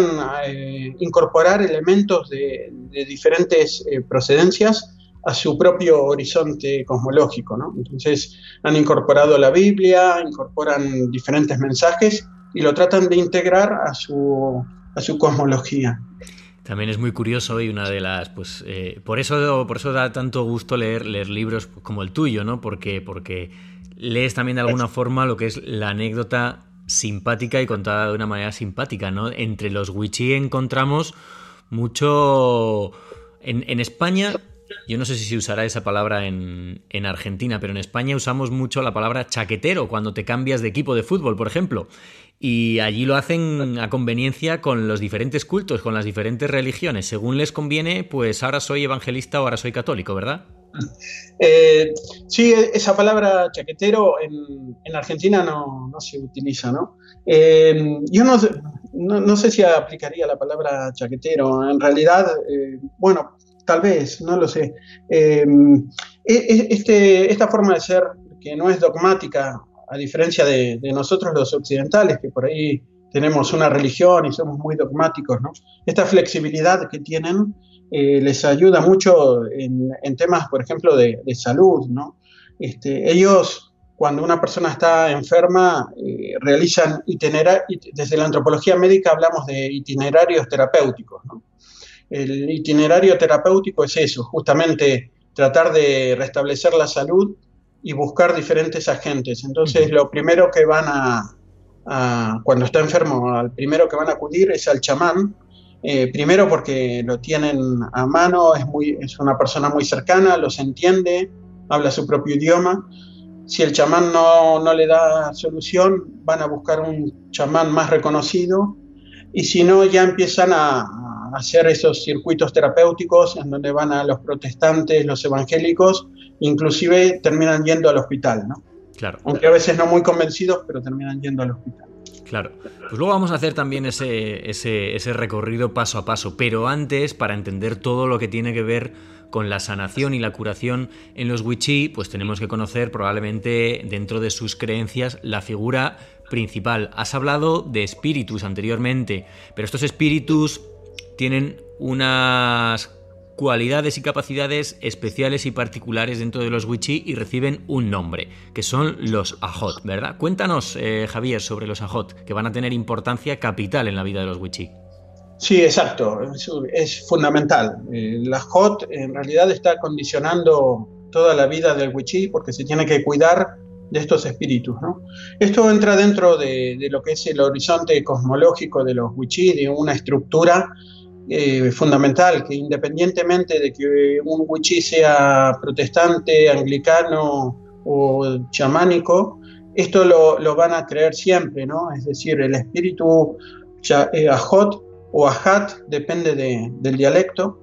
incorporar elementos de, diferentes procedencias a su propio horizonte cosmológico, ¿no? Entonces han incorporado la Biblia, incorporan diferentes mensajes y lo tratan de integrar a su a su cosmología. También es muy curioso y una de las, pues, eh, por eso, por eso da tanto gusto leer, leer libros como el tuyo, ¿no? Porque, porque lees también de alguna forma lo que es la anécdota simpática y contada de una manera simpática, ¿no? Entre los wichí encontramos mucho, en, en España yo no sé si se usará esa palabra en, en, Argentina, pero en España usamos mucho la palabra chaquetero cuando te cambias de equipo de fútbol, por ejemplo. Y allí lo hacen a conveniencia con los diferentes cultos, con las diferentes religiones. Según les conviene, pues ahora soy evangelista o ahora soy católico, ¿verdad? Eh, sí, esa palabra chaquetero en, en Argentina no, no, se utiliza, ¿no? Eh, yo no, no, sé si aplicaría la palabra chaquetero. En realidad, eh, bueno, tal vez, no lo sé. Eh, e, e, este, esta forma de ser, que no es dogmática, a diferencia de, nosotros los occidentales, que por ahí tenemos una religión y somos muy dogmáticos, ¿no? Esta flexibilidad que tienen eh, les ayuda mucho en, temas, por ejemplo, de, salud, ¿no? Este, ellos, cuando una persona está enferma, eh, realizan itinerarios, desde la antropología médica hablamos de itinerarios terapéuticos, ¿no? El itinerario terapéutico es eso, justamente tratar de restablecer la salud y buscar diferentes agentes. Entonces, lo primero que van a, cuando está enfermo, al primero que van a acudir es al chamán, eh, primero porque lo tienen a mano, es, muy, es una persona muy cercana, los entiende, habla su propio idioma. Si el chamán no, no le da solución, van a buscar un chamán más reconocido y si no, ya empiezan a, a hacer esos circuitos terapéuticos en donde van a los protestantes, los evangélicos, inclusive terminan yendo al hospital, ¿no? Claro. Aunque a veces no muy convencidos, pero terminan yendo al hospital. Claro. Pues luego vamos a hacer también ese, ese, recorrido paso a paso. Pero antes, para entender todo lo que tiene que ver con la sanación y la curación en los Wichí, pues tenemos que conocer probablemente dentro de sus creencias la figura principal. Has hablado de espíritus anteriormente, pero estos espíritus tienen unas cualidades y capacidades especiales y particulares dentro de los Wichí y reciben un nombre, que son los Ajot, ¿verdad? Cuéntanos, eh, Javier, sobre los Ajot, que van a tener importancia capital en la vida de los Wichí. Sí, exacto, es, fundamental. El Ajot en realidad está condicionando toda la vida del Wichí porque se tiene que cuidar de estos espíritus. ¿no? Esto entra dentro de, lo que es el horizonte cosmológico de los Wichí, de una estructura eh, fundamental, que independientemente de que un wichí sea protestante, anglicano o chamánico, esto lo, van a creer siempre, ¿no? Es decir, el espíritu eh, ajot o ajat, depende del dialecto.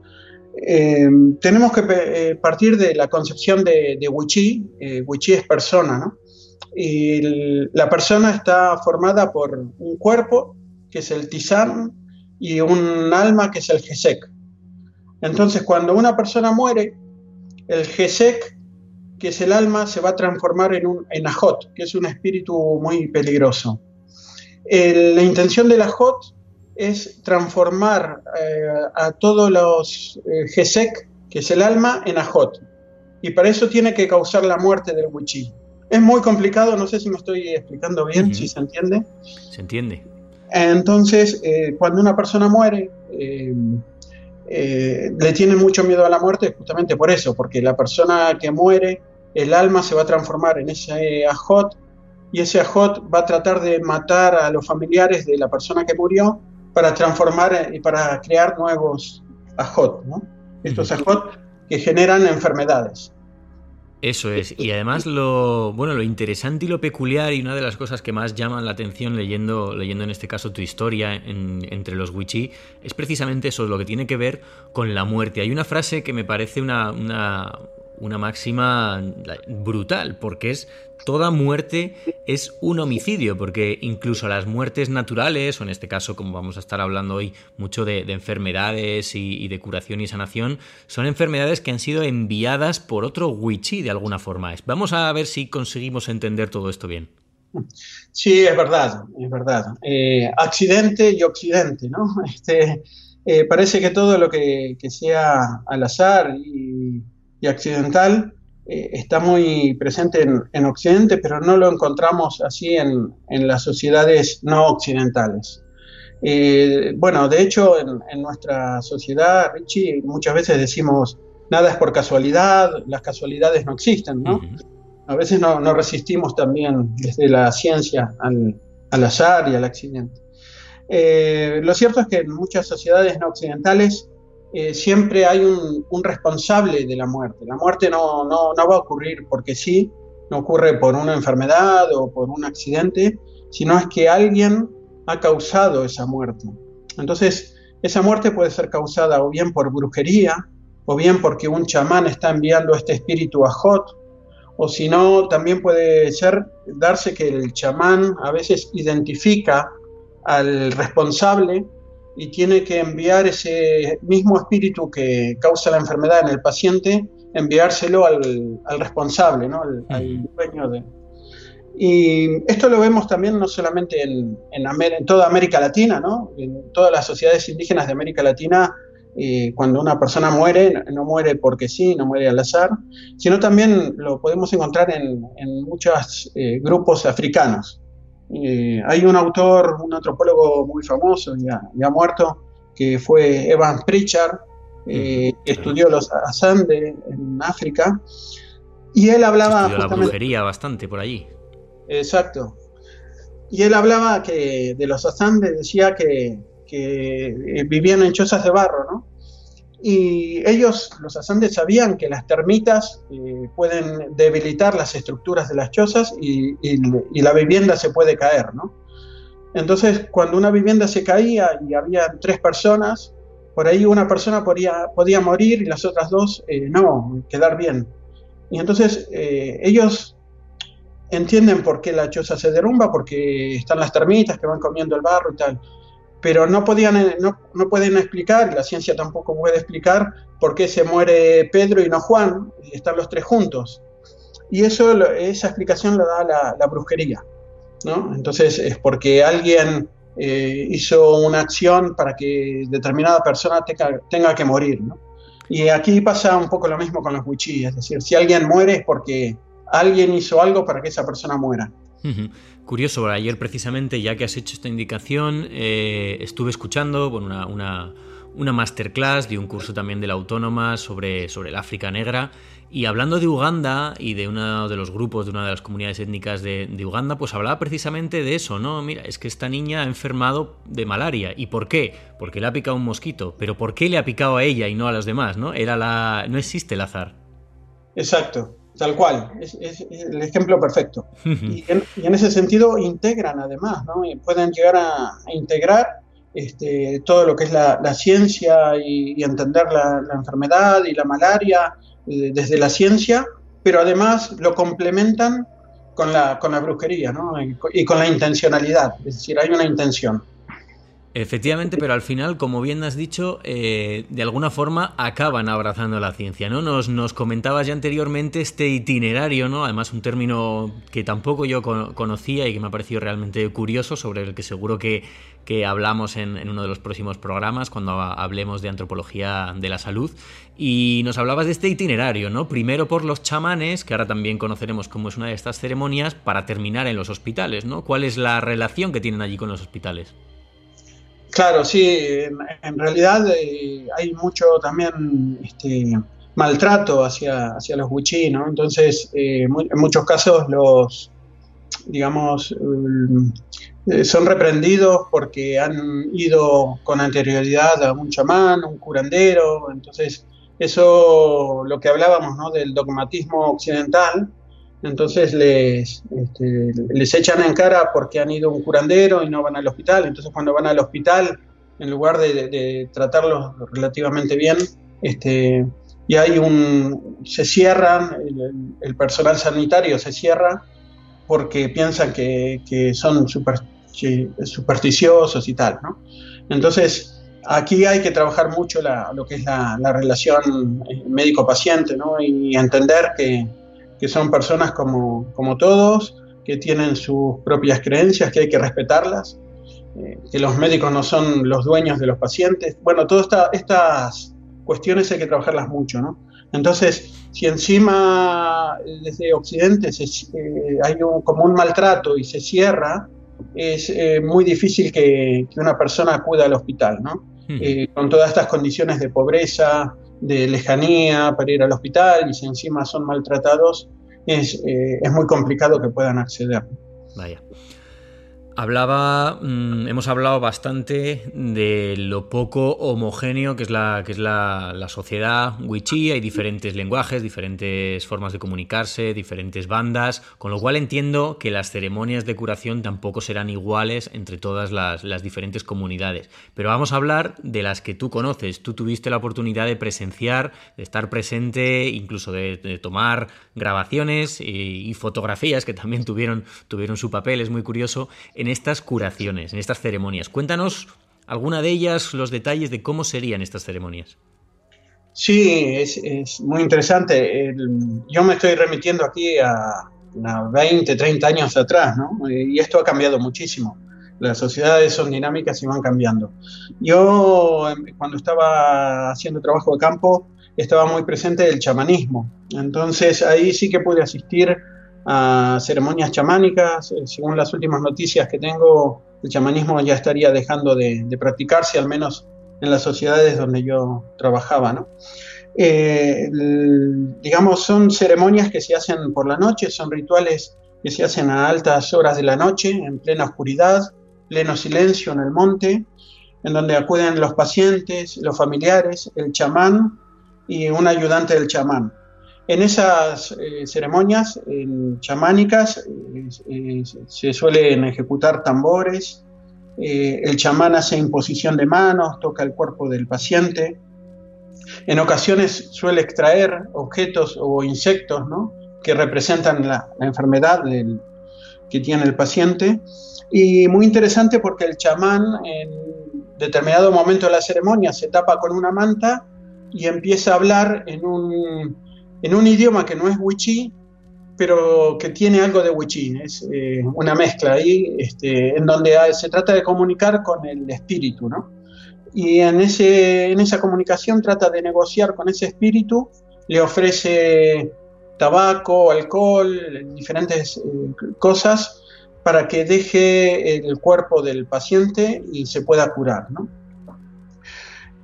Eh, tenemos que partir de la concepción de, de wichí, wichí es persona, ¿no? Y la persona está formada por un cuerpo, que es el tizán, y un alma que es el Gesek. Entonces, cuando una persona muere, el Gesek, que es el alma, se va a transformar en un en Ajot, que es un espíritu muy peligroso. la intención del Ajot es transformar eh, a todos los eh, Gesek, que es el alma, en Ajot. Y para eso tiene que causar la muerte del Wichí. Es muy complicado, no sé si me estoy explicando bien, si se entiende. Se entiende. Entonces, eh, cuando una persona muere, eh, eh, le tiene mucho miedo a la muerte justamente por eso, porque la persona que muere, el alma se va a transformar en ese ajot y ese ajot va a tratar de matar a los familiares de la persona que murió para transformar y para crear nuevos ajot, ¿no? Estos ajot que generan enfermedades. Eso es, y además lo bueno, lo interesante y lo peculiar y una de las cosas que más llaman la atención leyendo, leyendo en este caso tu historia entre los Wichí es precisamente eso, lo que tiene que ver con la muerte. Hay una frase que me parece una, una máxima brutal, porque es toda muerte es un homicidio, porque incluso las muertes naturales, o en este caso, como vamos a estar hablando hoy mucho de, enfermedades y, de curación y sanación, son enfermedades que han sido enviadas por otro wichi de alguna forma. Vamos a ver si conseguimos entender todo esto bien. Sí, es verdad, es verdad. Eh, accidente y occidente, ¿no? Este, eh, parece que todo lo que, que sea al azar y y accidental eh, está muy presente en, Occidente, pero no lo encontramos así en, las sociedades no occidentales. Eh, bueno, de hecho, en, nuestra sociedad, Richie, muchas veces decimos, nada es por casualidad, las casualidades no existen, ¿no? A veces no, resistimos también desde la ciencia al, azar y al accidente. Eh, lo cierto es que en muchas sociedades no occidentales eh, siempre hay un, responsable de la muerte. La muerte no, no, no, va a ocurrir porque sí, no ocurre por una enfermedad o por un accidente, sino es que alguien ha causado esa muerte. Entonces, esa muerte puede ser causada o bien por brujería, o bien porque un chamán está enviando este espíritu a Jot, o si no, también puede ser darse que el chamán a veces identifica al responsable y tiene que enviar ese mismo espíritu que causa la enfermedad en el paciente, enviárselo al, responsable, ¿no? al, dueño de... Y esto lo vemos también no solamente en, en, toda América Latina, ¿no? en todas las sociedades indígenas de América Latina, eh, cuando una persona muere, no muere porque sí, no muere al azar, sino también lo podemos encontrar en, muchos eh, grupos africanos. Eh, hay un autor, un antropólogo muy famoso, ya, ya muerto, que fue Evan Pritchard, que estudió los Asande en África, y él hablaba... Estudió la brujería bastante por allí. Exacto. Y él hablaba que de los Asande, decía que, vivían en chozas de barro, ¿no? Y ellos, los asandes, sabían que las termitas eh, pueden debilitar las estructuras de las chozas y, la vivienda se puede caer, ¿no? Entonces, cuando una vivienda se caía y había tres personas, por ahí una persona podía, podía morir y las otras dos eh, no, quedar bien. Y entonces eh, ellos entienden por qué la choza se derrumba, porque están las termitas que van comiendo el barro y tal pero no, podían, eh, no, no, pueden explicar, la ciencia tampoco puede explicar por qué se muere Pedro y no Juan, y están los tres juntos. Y eso, esa explicación la da la, brujería. ¿no? Entonces es porque alguien eh, hizo una acción para que determinada persona tenga, tenga que morir. ¿no? Y aquí pasa un poco lo mismo con los wichí, es decir, si alguien muere es porque alguien hizo algo para que esa persona muera. Curioso, ayer precisamente, ya que has hecho esta indicación, eh, estuve escuchando una, masterclass de un curso también de la Autónoma sobre, sobre el África Negra. Y hablando de Uganda y de uno de los grupos de una de las comunidades étnicas de, Uganda, pues hablaba precisamente de eso, ¿no? Mira, es que esta niña ha enfermado de malaria. ¿Y por qué? Porque le ha picado un mosquito. Pero ¿por qué le ha picado a ella y no a los demás, no? Era la... No existe el azar. Exacto. Tal cual, es, el ejemplo perfecto. y, en, ese sentido integran además, ¿no? pueden llegar a, integrar este, todo lo que es la, ciencia y, entender la, enfermedad y la malaria eh, desde la ciencia, pero además lo complementan con la, con la brujería ¿no? y con la intencionalidad, es decir, hay una intención. Efectivamente, pero al final, como bien has dicho, eh, de alguna forma acaban abrazando la ciencia, ¿no? Nos, comentabas ya anteriormente este itinerario, ¿no? Además, un término que tampoco yo conocía y que me ha parecido realmente curioso, sobre el que seguro que, hablamos en, en, uno de los próximos programas, cuando hablemos de antropología de la salud. Y nos hablabas de este itinerario, ¿no? Primero por los chamanes, que ahora también conoceremos cómo es una de estas ceremonias, para terminar en los hospitales, ¿no? ¿Cuál es la relación que tienen allí con los hospitales? Claro, sí, en, realidad eh, hay mucho también este, maltrato hacia, hacia los wichí, ¿no? Entonces, eh, en muchos casos los, digamos, eh, son reprendidos porque han ido con anterioridad a un chamán, un curandero, entonces eso, lo que hablábamos, ¿no? Del dogmatismo occidental, entonces les, este, les echan en cara porque han ido a un curandero y no van al hospital. Entonces cuando van al hospital, en lugar de, tratarlos relativamente bien, este, y hay un, se cierran, el, personal sanitario se cierra porque piensan que, son supersticiosos y tal. ¿no? Entonces aquí hay que trabajar mucho lo que es la, la relación eh, médico-paciente ¿no? y entender que que son personas como, como todos, que tienen sus propias creencias, que hay que respetarlas, eh, que los médicos no son los dueños de los pacientes. Bueno, todas estas cuestiones hay que trabajarlas mucho, ¿no? Entonces, si encima desde Occidente eh, hay un, como un maltrato y se cierra, es eh, muy difícil que, que, una persona acuda al hospital, ¿no? Hmm. con todas estas condiciones de pobreza, de lejanía para ir al hospital y si encima son maltratados, es, eh, es muy complicado que puedan acceder. Vaya. Hablaba, mm, hemos hablado bastante de lo poco homogéneo que es la, que es la, sociedad wichí. Hay diferentes lenguajes, diferentes formas de comunicarse, diferentes bandas, con lo cual entiendo que las ceremonias de curación tampoco serán iguales entre todas las, diferentes comunidades. Pero vamos a hablar de las que tú conoces. Tú tuviste la oportunidad de presenciar, de estar presente, incluso de, tomar grabaciones y, fotografías que también tuvieron, tuvieron su papel. Es muy curioso en estas curaciones, en estas ceremonias. Cuéntanos alguna de ellas, los detalles de cómo serían estas ceremonias. Sí, es, muy interesante. yo me estoy remitiendo aquí a, a, 20, 30 años atrás, ¿no? Y esto ha cambiado muchísimo. Las sociedades son dinámicas y van cambiando. Yo, em, cuando estaba haciendo trabajo de campo, estaba muy presente el chamanismo. Entonces ahí sí que pude asistir a ceremonias chamánicas. Eh, según las últimas noticias que tengo, el chamanismo ya estaría dejando de, practicarse, al menos en las sociedades donde yo trabajaba. ¿no? Eh, digamos, son ceremonias que se hacen por la noche, son rituales que se hacen a altas horas de la noche, en plena oscuridad, pleno silencio en el monte, en donde acuden los pacientes, los familiares, el chamán y un ayudante del chamán. En esas eh, ceremonias chamánicas eh, eh, se suelen ejecutar tambores, el chamán hace imposición de manos, toca el cuerpo del paciente, en ocasiones suele extraer objetos o insectos que representan la, enfermedad que tiene el paciente. Y muy interesante porque el chamán en determinado momento de la ceremonia se tapa con una manta y empieza a hablar en un, en un idioma que no es wichí, pero que tiene algo de wichí, es eh, una mezcla ahí, este, en donde se trata de comunicar con el espíritu, ¿no? Y en, ese, en esa comunicación trata de negociar con ese espíritu, le ofrece tabaco, alcohol, diferentes eh, cosas para que deje el cuerpo del paciente y se pueda curar, ¿no?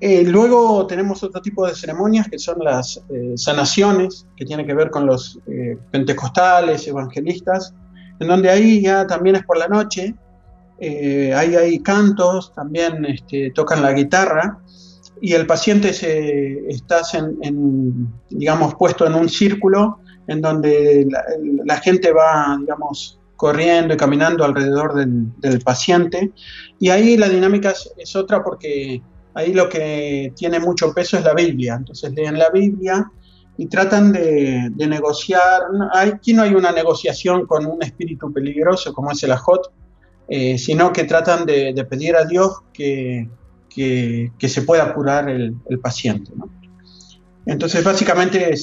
Eh, luego tenemos otro tipo de ceremonias que son las eh, sanaciones, que tienen que ver con los eh, pentecostales, evangelistas, en donde ahí ya también es por la noche, ahí hay cantos, también este, tocan la guitarra y el paciente se, está en, digamos, puesto en un círculo en donde la, gente va, digamos, corriendo y caminando alrededor del, paciente. Y ahí la dinámica es otra porque ahí lo que tiene mucho peso es la Biblia. Entonces leen la Biblia y tratan de, negociar. Aquí no hay una negociación con un espíritu peligroso como es el ajot, eh, sino que tratan de, pedir a Dios que, se pueda curar el, paciente. Entonces, básicamente eh,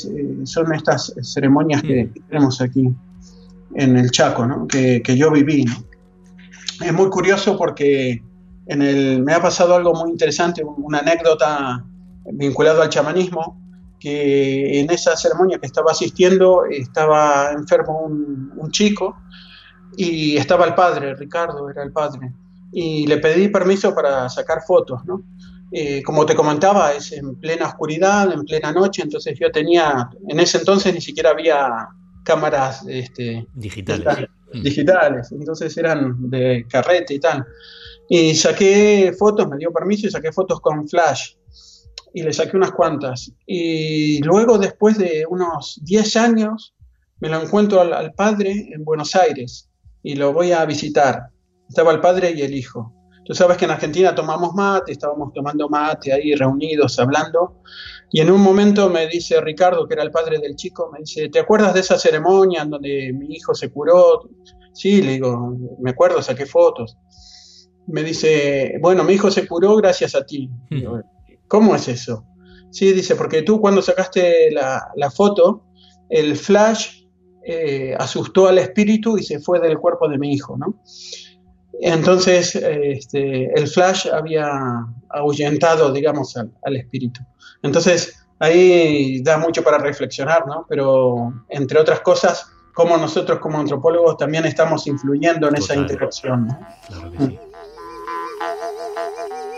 son estas ceremonias que, mm. tenemos aquí en el Chaco, que, yo viví. Es muy curioso porque me ha pasado algo muy interesante, una anécdota vinculada al chamanismo, que en esa ceremonia que estaba asistiendo estaba enfermo un, chico y estaba el padre, Ricardo era el padre, y le pedí permiso para sacar fotos, ¿no? Eh, como te comentaba, es en plena oscuridad, en plena noche, entonces yo tenía, en ese entonces ni siquiera había cámaras este, digitales. digitales, entonces eran de carrete y tal. Y saqué fotos, me dio permiso y saqué fotos con flash. Y le saqué unas cuantas. Y luego, después de unos 10 años, me lo encuentro al, padre en Buenos Aires y lo voy a visitar. Estaba el padre y el hijo. Tú sabes que en Argentina tomamos mate, estábamos tomando mate ahí reunidos, hablando. Y en un momento me dice Ricardo, que era el padre del chico, me dice, ¿te acuerdas de esa ceremonia en donde mi hijo se curó? Sí, le digo, me acuerdo, saqué fotos me dice, bueno, mi hijo se curó gracias a ti. ¿Cómo es eso? Sí, dice, porque tú cuando sacaste la, foto, el flash eh, asustó al espíritu y se fue del cuerpo de mi hijo, ¿no? Entonces, este, el flash había ahuyentado, digamos, al, al, espíritu. Entonces, ahí da mucho para reflexionar, ¿no? Pero, entre otras cosas, como nosotros como antropólogos también estamos influyendo en esa interacción, ¿no? Claro que sí.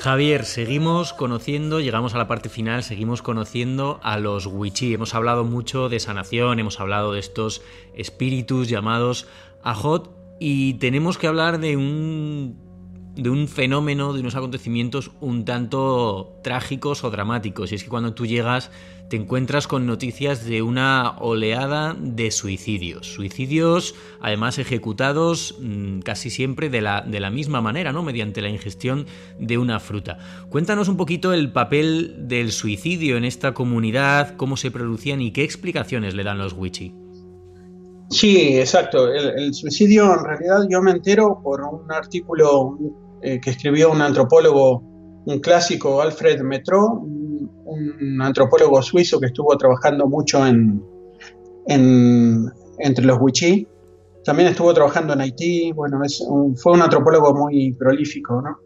Javier, seguimos conociendo, llegamos a la parte final, seguimos conociendo a los Wichi. Hemos hablado mucho de sanación, hemos hablado de estos espíritus llamados Ajot y tenemos que hablar de un de un fenómeno, de unos acontecimientos un tanto trágicos o dramáticos. Y es que cuando tú llegas te encuentras con noticias de una oleada de suicidios. Suicidios además ejecutados mm, casi siempre de la, de la misma manera, ¿no? Mediante la ingestión de una fruta. Cuéntanos un poquito el papel del suicidio en esta comunidad, cómo se producían y qué explicaciones le dan los Wichi. Sí, exacto. El, suicidio en realidad yo me entero por un artículo eh, que escribió un antropólogo, un clásico, Alfred Metro, un, antropólogo suizo que estuvo trabajando mucho en, entre los Wichí. También estuvo trabajando en Haití, bueno, es fue un antropólogo muy prolífico, ¿no?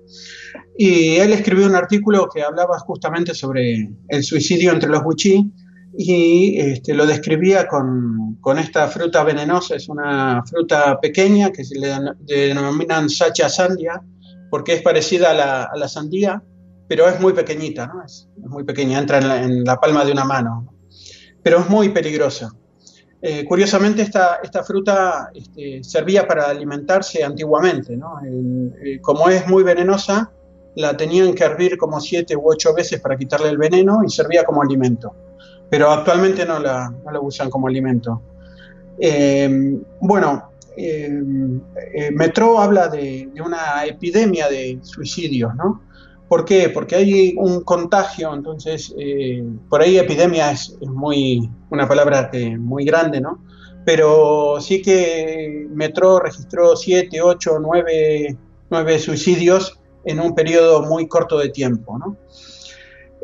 Y él escribió un artículo que hablaba justamente sobre el suicidio entre los Wichí y este, lo describía con, con, esta fruta venenosa, es una fruta pequeña que se le denominan sacha sandia, porque es parecida a la, a la sandía, pero es muy pequeñita, ¿no? es, muy pequeña, entra en la, palma de una mano, pero es muy peligrosa. Eh, curiosamente, esta, esta fruta este, servía para alimentarse antiguamente, ¿no? Eh, como es muy venenosa, la tenían que hervir como siete u ocho veces para quitarle el veneno y servía como alimento pero actualmente no la, no usan como alimento. Eh, bueno, eh, eh, Metro habla de, una epidemia de suicidios, ¿no? ¿Por qué? Porque hay un contagio, entonces, por ahí epidemia es, muy, una palabra muy grande, ¿no? Pero sí que Metro registró 7, 8, 9, 9 suicidios en un periodo muy corto de tiempo, ¿no?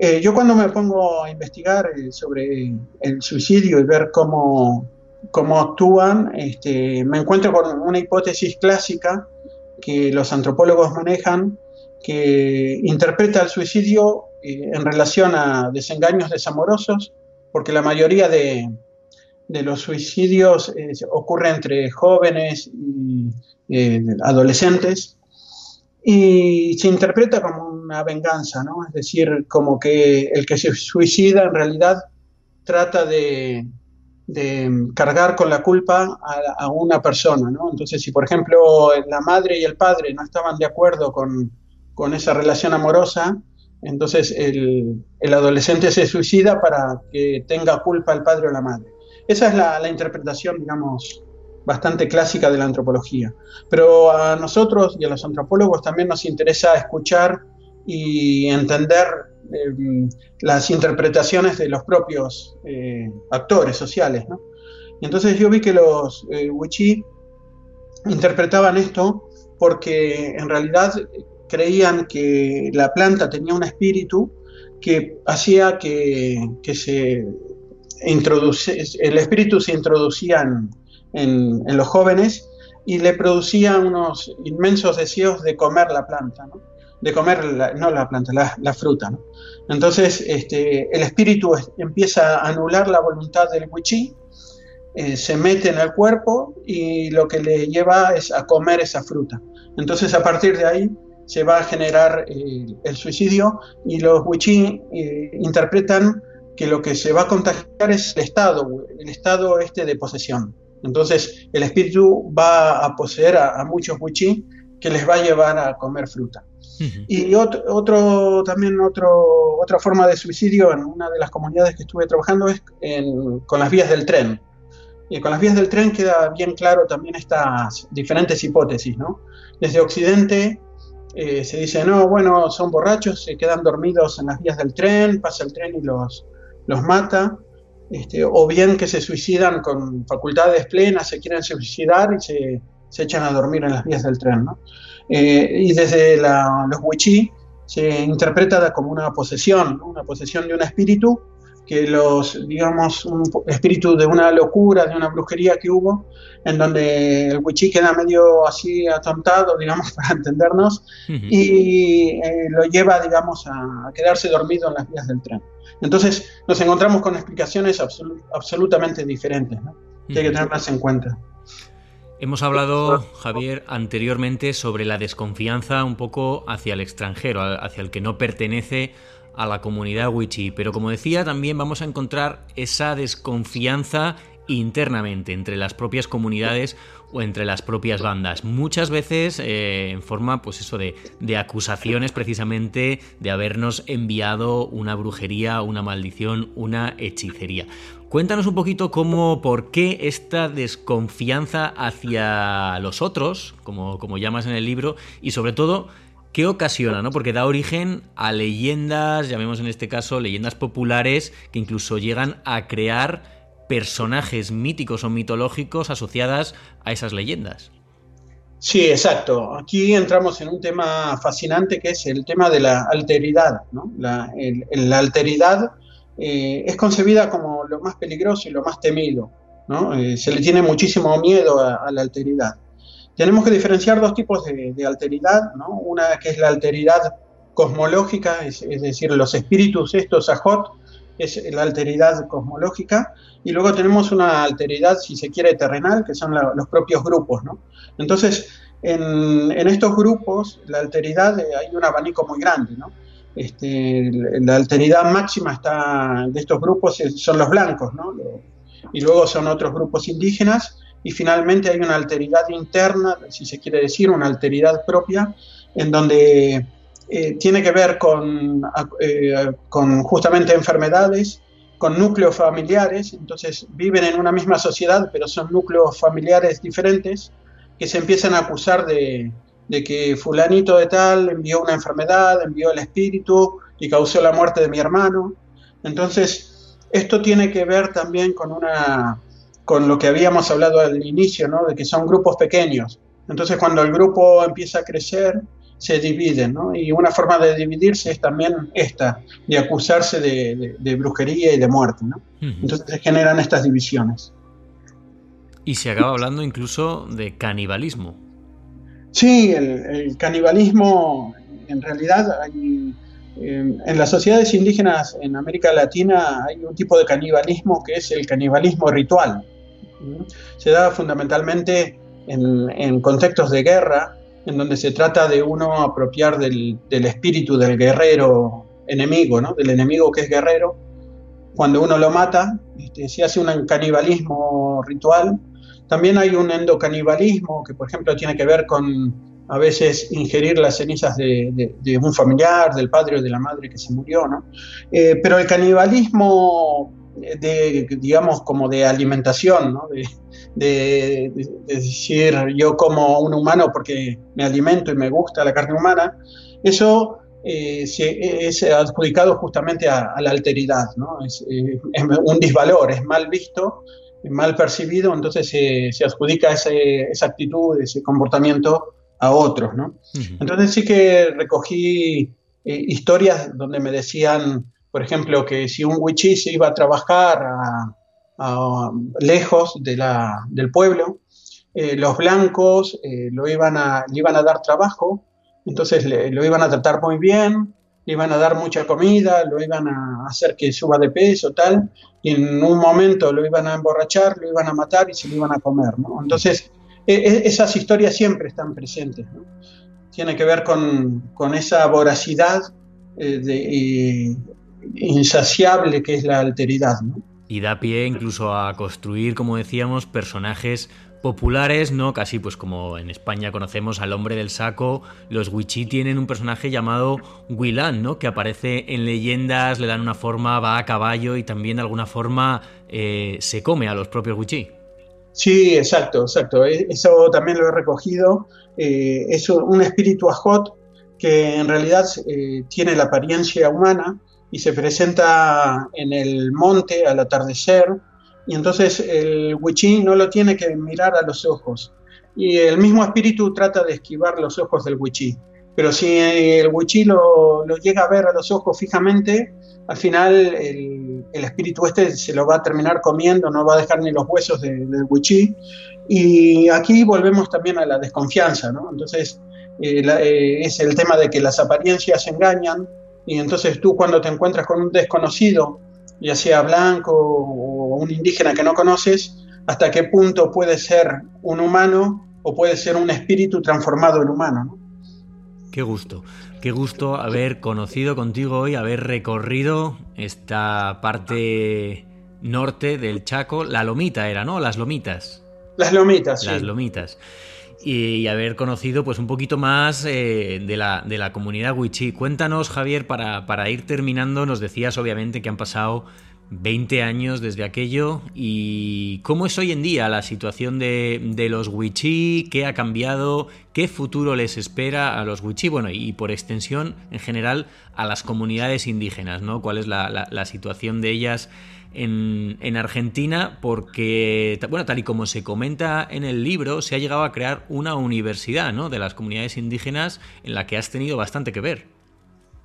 Eh, yo cuando me pongo a investigar eh, sobre el suicidio y ver cómo, cómo actúan, este, me encuentro con una hipótesis clásica que los antropólogos manejan, que interpreta el suicidio eh, en relación a desengaños desamorosos, porque la mayoría de, de los suicidios ocurre entre jóvenes y adolescentes, y se interpreta como una venganza, ¿no? Es decir, como que el que se suicida en realidad trata de, cargar con la culpa a, una persona, ¿no? Entonces, si por ejemplo la madre y el padre no estaban de acuerdo con, esa relación amorosa, entonces el, adolescente se suicida para que tenga culpa el padre o la madre. Esa es la, la interpretación, digamos, bastante clásica de la antropología. Pero a nosotros y a los antropólogos también nos interesa escuchar y entender eh, las interpretaciones de los propios eh, actores sociales. Y entonces yo vi que los eh, Wichí interpretaban esto porque en realidad creían que la planta tenía un espíritu que hacía que, que se introduce, el espíritu se introducía en, en, los jóvenes y le producía unos inmensos deseos de comer la planta, ¿no? De comer, no la planta, la, fruta. ¿no? Entonces este, el espíritu empieza a anular la voluntad del wichí, eh, se mete en el cuerpo y lo que le lleva es a comer esa fruta. Entonces a partir de ahí se va a generar eh, el suicidio y los wichí eh, interpretan que lo que se va a contagiar es el estado, el estado este de posesión. Entonces el espíritu va a poseer a, muchos wichí que les va a llevar a comer fruta. Y otro, también otro, otra forma de suicidio en una de las comunidades que estuve trabajando es con las vías del tren. Y con las vías del tren queda bien claro también estas diferentes hipótesis, ¿no? Desde Occidente eh, se dice, no, bueno, son borrachos, se quedan dormidos en las vías del tren, pasa el tren y los, los mata. este, o bien que se suicidan con facultades plenas, se quieren suicidar y se, se echan a dormir en las vías del tren. ¿no? Eh, y desde los wichí se interpreta como una posesión, una posesión de un espíritu que los, digamos, un espíritu de una locura, de una brujería que hubo, en donde el wichí queda medio así atontado, digamos, para entendernos, y eh, lo lleva, digamos, a, quedarse dormido en las vías del tren. Entonces nos encontramos con explicaciones absolutamente diferentes, ¿no? que hay que tenerlas en cuenta. Hemos hablado, Javier, anteriormente sobre la desconfianza un poco hacia el extranjero, hacia el que no pertenece a la comunidad wichí, pero como decía, también vamos a encontrar esa desconfianza internamente entre las propias comunidades o entre las propias bandas. Muchas veces eh, en forma, pues eso, de, de, acusaciones precisamente de habernos enviado una brujería, una maldición, una hechicería. Cuéntanos un poquito cómo, por qué esta desconfianza hacia los otros, como, como llamas en el libro, y sobre todo, ¿Qué ocasiona? ¿no? Porque da origen a leyendas, llamemos en este caso leyendas populares, que incluso llegan a crear personajes míticos o mitológicos asociadas a esas leyendas. Sí, exacto. Aquí entramos en un tema fascinante que es el tema de la alteridad. La, alteridad eh, es concebida como lo más peligroso y lo más temido. Eh, se le tiene muchísimo miedo a, la alteridad. Tenemos que diferenciar dos tipos de, alteridad. Una que es la alteridad cosmológica, es, es decir, los espíritus estos, ajot, es la alteridad cosmológica, y luego tenemos una alteridad, si se quiere, terrenal, que son los propios grupos. ¿no? Entonces, en, estos grupos, la alteridad, eh, hay un abanico muy grande. ¿no? Este, la alteridad máxima está de estos grupos son los blancos, ¿no? y luego son otros grupos indígenas, y finalmente hay una alteridad interna, si se quiere decir, una alteridad propia, en donde eh, tiene que ver con, eh, con justamente enfermedades, con núcleos familiares, entonces viven en una misma sociedad, pero son núcleos familiares diferentes, que se empiezan a acusar de, que fulanito de tal envió una enfermedad, envió el espíritu y causó la muerte de mi hermano. Entonces, esto tiene que ver también con, una, con lo que habíamos hablado al inicio, ¿no? de que son grupos pequeños. Entonces, cuando el grupo empieza a crecer, se dividen, ¿no? Y una forma de dividirse es también esta, de acusarse de, brujería y de muerte, ¿no? Entonces se generan estas divisiones. Y se acaba hablando incluso de canibalismo. Sí, el, canibalismo, en realidad, hay, en las sociedades indígenas en América Latina hay un tipo de canibalismo que es el canibalismo ritual. Se da fundamentalmente en, en contextos de guerra, en donde se trata de uno apropiar del, espíritu del guerrero enemigo, ¿no? del enemigo que es guerrero. Cuando uno lo mata, este, se hace un canibalismo ritual. También hay un endocanibalismo que, por ejemplo, tiene que ver con a veces ingerir las cenizas de, un familiar, del padre o de la madre que se murió, ¿no? Eh, pero el canibalismo de, digamos, como de alimentación, de, decir yo como un humano porque me alimento y me gusta la carne humana, eso eh, es adjudicado justamente a, la alteridad, ¿no? es, eh, un disvalor, es mal visto, es mal percibido, entonces se adjudica esa actitud, ese comportamiento a otros. ¿no? Entonces sí que recogí eh, historias donde me decían, por ejemplo, que si un wichí se iba a trabajar a, lejos de la, del pueblo, eh, los blancos eh, lo iban a, le iban a dar trabajo, entonces lo iban a tratar muy bien, le iban a dar mucha comida, lo iban a hacer que suba de peso, tal, y en un momento lo iban a emborrachar, lo iban a matar y se lo iban a comer, ¿no? Entonces, e, e, esas historias siempre están presentes, ¿no? Tiene que ver con, con esa voracidad eh, de, insaciable que es la alteridad, ¿no? y da pie incluso a construir, como decíamos, personajes populares, ¿no? Casi pues como en España conocemos al hombre del saco, los Wichí tienen un personaje llamado Wilan, ¿no? Que aparece en leyendas, le dan una forma, va a caballo y también de alguna forma eh, se come a los propios Wichí. Sí, exacto, exacto. E, eso también lo he recogido. Eh, es un espíritu ajot que en realidad eh, tiene la apariencia humana, y se presenta en el monte al atardecer y entonces el wichí no lo tiene que mirar a los ojos y el mismo espíritu trata de esquivar los ojos del wichí. Pero si el wichí lo, llega a ver a los ojos fijamente, al final el, espíritu este se lo va a terminar comiendo, no va a dejar ni los huesos del wichí. Y aquí volvemos también a la desconfianza, ¿no? Entonces eh, eh, es el tema de que las apariencias engañan y entonces tú cuando te encuentras con un desconocido, ya sea blanco o un indígena que no conoces, hasta qué punto puede ser un humano o puede ser un espíritu transformado en humano. Qué gusto, qué gusto haber conocido contigo hoy, haber recorrido esta parte norte del Chaco, la Lomita era, ¿no? Las Lomitas. Las Lomitas, sí. Las Lomitas. Y, haber conocido pues un poquito más eh, de, la, de la comunidad Wichí. Cuéntanos, Javier, para, para ir terminando, nos decías obviamente que han pasado 20 años desde aquello y cómo es hoy en día la situación de, los wichí, qué ha cambiado, qué futuro les espera a los wichí, bueno, y por extensión en general a las comunidades indígenas, ¿no? ¿Cuál es la, situación de ellas en, en, Argentina? Porque, bueno, tal y como se comenta en el libro, se ha llegado a crear una universidad, ¿no? De las comunidades indígenas en la que has tenido bastante que ver.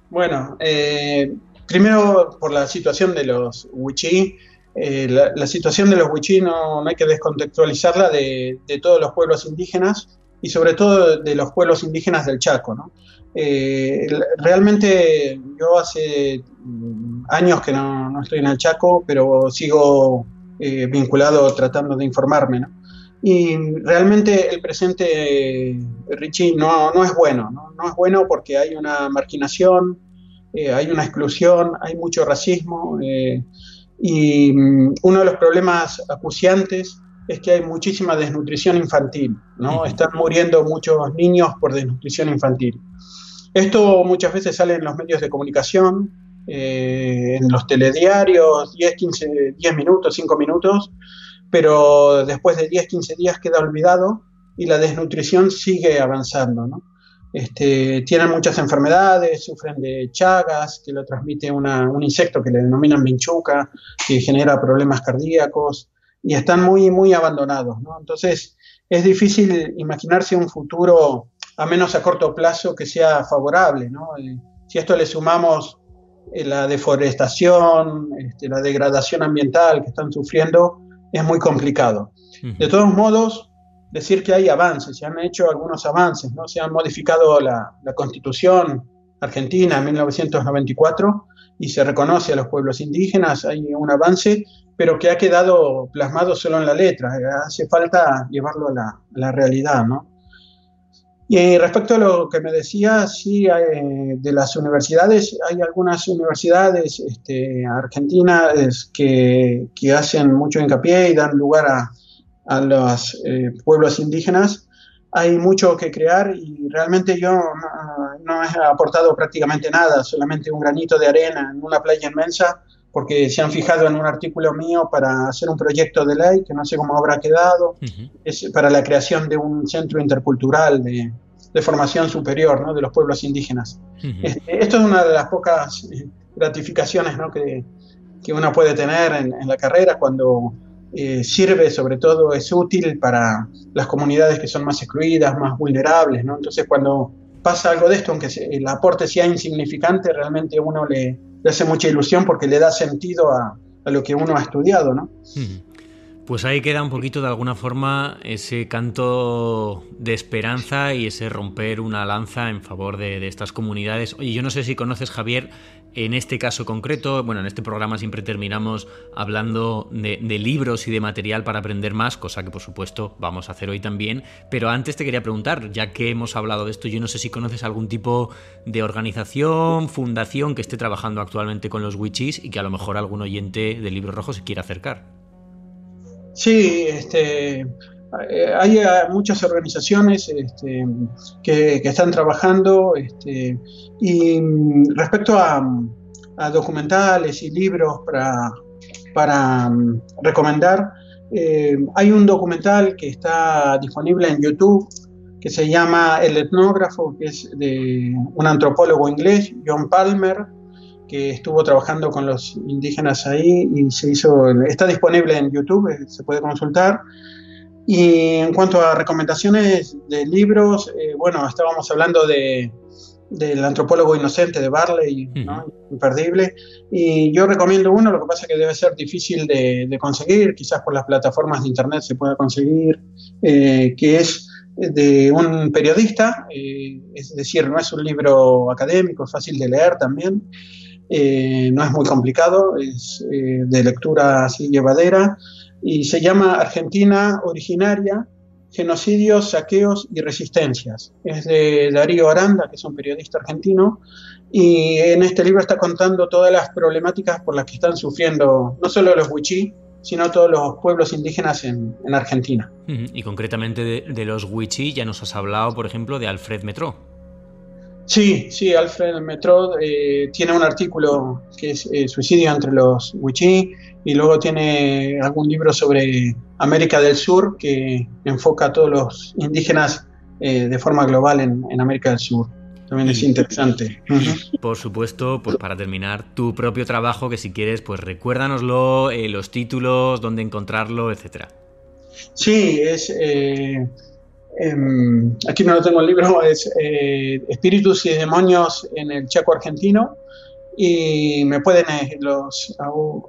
Bueno, eh, Primero, por la situación de los wichí. Eh, la, situación de los wichí no, hay que descontextualizarla de, todos los pueblos indígenas y sobre todo de los pueblos indígenas del Chaco. Eh, realmente yo hace mm, años que no, estoy en el Chaco, pero sigo eh, vinculado tratando de informarme. Y realmente el presente, Richie, no, no es bueno. ¿no? no es bueno porque hay una marginación, eh, hay una exclusión, hay mucho racismo eh, y mm, uno de los problemas acuciantes es que hay muchísima desnutrición infantil, ¿no? Están muriendo muchos niños por desnutrición infantil. Esto muchas veces sale en los medios de comunicación, eh, en los telediarios, 10, 15, 10 minutos, 5 minutos, pero después de 10, 15 días queda olvidado y la desnutrición sigue avanzando, ¿no? Este, tienen muchas enfermedades, sufren de chagas, que lo transmite un insecto que le denominan vinchuca, que genera problemas cardíacos, y están muy, muy abandonados. Entonces, es difícil imaginarse un futuro, a menos a corto plazo, que sea favorable. Eh, si a esto le sumamos eh, la deforestación, este, la degradación ambiental que están sufriendo, es muy complicado. De todos modos, decir que hay avances, se han hecho algunos avances, ¿no? Se han modificado la, constitución argentina en 1994 y se reconoce a los pueblos indígenas, hay un avance, pero que ha quedado plasmado solo en la letra, hace falta llevarlo a la, realidad, ¿no? Y respecto a lo que me decía, sí, de las universidades, hay algunas universidades este, argentinas que, que hacen mucho hincapié y dan lugar a, a los eh, pueblos indígenas, hay mucho que crear y realmente yo no, he aportado prácticamente nada, solamente un granito de arena en una playa inmensa, porque se han fijado en un artículo mío para hacer un proyecto de ley, que no sé cómo habrá quedado, es para la creación de un centro intercultural de, formación superior ¿no? de los pueblos indígenas. Este, esto es una de las pocas eh, gratificaciones ¿no? que, que uno puede tener en, en la carrera cuando eh, sirve sobre todo, es útil para las comunidades que son más excluidas, más vulnerables, ¿no? Entonces cuando pasa algo de esto, aunque el aporte sea insignificante, realmente uno le, hace mucha ilusión porque le da sentido a, lo que uno ha estudiado, ¿no? Pues ahí queda un poquito de alguna forma ese canto de esperanza y ese romper una lanza en favor de, de estas comunidades. Oye, yo no sé si conoces, Javier, en este caso concreto, bueno, en este programa siempre terminamos hablando de, libros y de material para aprender más, cosa que por supuesto vamos a hacer hoy también. Pero antes te quería preguntar, ya que hemos hablado de esto, yo no sé si conoces algún tipo de organización, fundación que esté trabajando actualmente con los Wichis y que a lo mejor algún oyente del libro rojo se quiera acercar. Sí, este, eh, hay eh, muchas organizaciones este, que, están trabajando este, y mm, respecto a, documentales y libros para, para mm, recomendar, eh, hay un documental que está disponible en YouTube que se llama El etnógrafo, que es de un antropólogo inglés, John Palmer, que estuvo trabajando con los indígenas ahí y se hizo, está disponible en YouTube, eh, se puede consultar. Y en cuanto a recomendaciones de libros, eh, bueno, estábamos hablando de, del antropólogo inocente de Barley, imperdible. Y yo recomiendo uno, lo que pasa es que debe ser difícil de, conseguir, quizás por las plataformas de internet se pueda conseguir, eh, que es de un periodista, es decir, no es un libro académico, es fácil de leer también, eh, no es muy complicado, es eh, de lectura así llevadera y se llama Argentina Originaria, Genocidios, Saqueos y Resistencias. Es de Darío Aranda, que es un periodista argentino, y en este libro está contando todas las problemáticas por las que están sufriendo no solo los huichí, sino todos los pueblos indígenas en, Argentina. Y concretamente de, los huichí ya nos has hablado, por ejemplo, de Alfred Metró. Sí, sí, Alfred Metrod eh, tiene un artículo que es eh, Suicidio entre los Wichí y luego tiene algún libro sobre América del Sur que enfoca a todos los indígenas eh, de forma global en, América del Sur. También es interesante. Por supuesto, pues para terminar, tu propio trabajo, que si quieres, pues recuérdanoslo, los títulos, dónde encontrarlo, etcétera. Sí, es Em, aquí no lo tengo el libro, es eh, Espíritus y Demonios en el Chaco Argentino. Y me pueden, eh, los,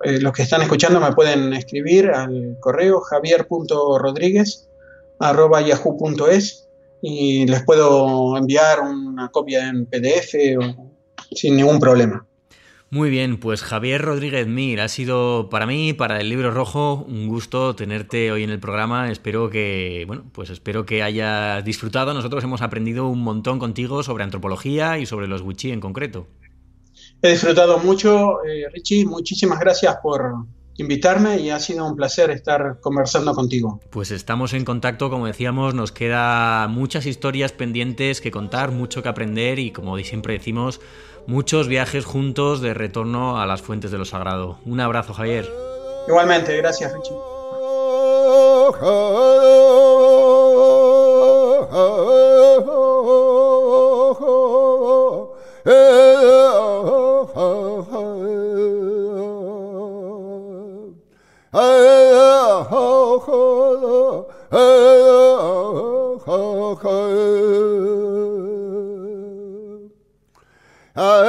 eh, los que están escuchando me pueden escribir al correo javier.rodríguez.yahoo.es y les puedo enviar una copia en PDF sin ningún problema. Muy bien, pues Javier Rodríguez Mir, ha sido para mí, para el libro rojo, un gusto tenerte hoy en el programa. Espero que, bueno, pues espero que hayas disfrutado. Nosotros hemos aprendido un montón contigo sobre antropología y sobre los wichí en concreto. He disfrutado mucho, eh, Richie. Muchísimas gracias por invitarme y ha sido un placer estar conversando contigo. Pues estamos en contacto, como decíamos, nos queda muchas historias pendientes que contar, mucho que aprender y como siempre decimos, muchos viajes juntos de retorno a las fuentes de lo sagrado. Un abrazo, Javier. Igualmente, gracias, Richie. Let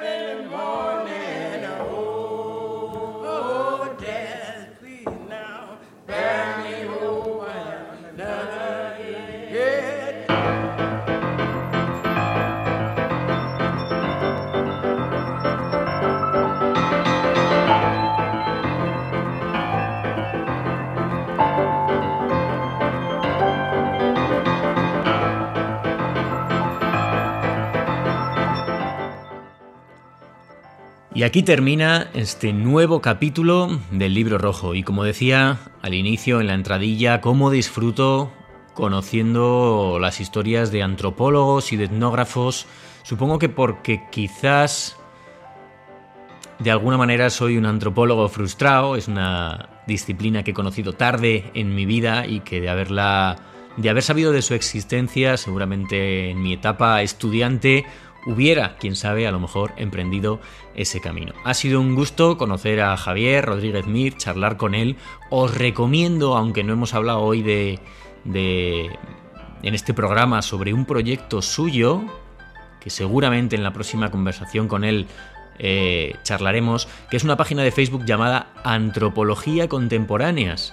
them Y aquí termina este nuevo capítulo del libro rojo. Y como decía al inicio, en la entradilla, cómo disfruto conociendo las historias de antropólogos y de etnógrafos. Supongo que porque quizás de alguna manera soy un antropólogo frustrado, es una disciplina que he conocido tarde en mi vida y que de haberla de haber sabido de su existencia, seguramente en mi etapa estudiante hubiera, quién sabe, a lo mejor emprendido ese camino. Ha sido un gusto conocer a Javier Rodríguez Mir, charlar con él. Os recomiendo, aunque no hemos hablado hoy de, de en este programa sobre un proyecto suyo, que seguramente en la próxima conversación con él eh, charlaremos, que es una página de Facebook llamada Antropología Contemporáneas,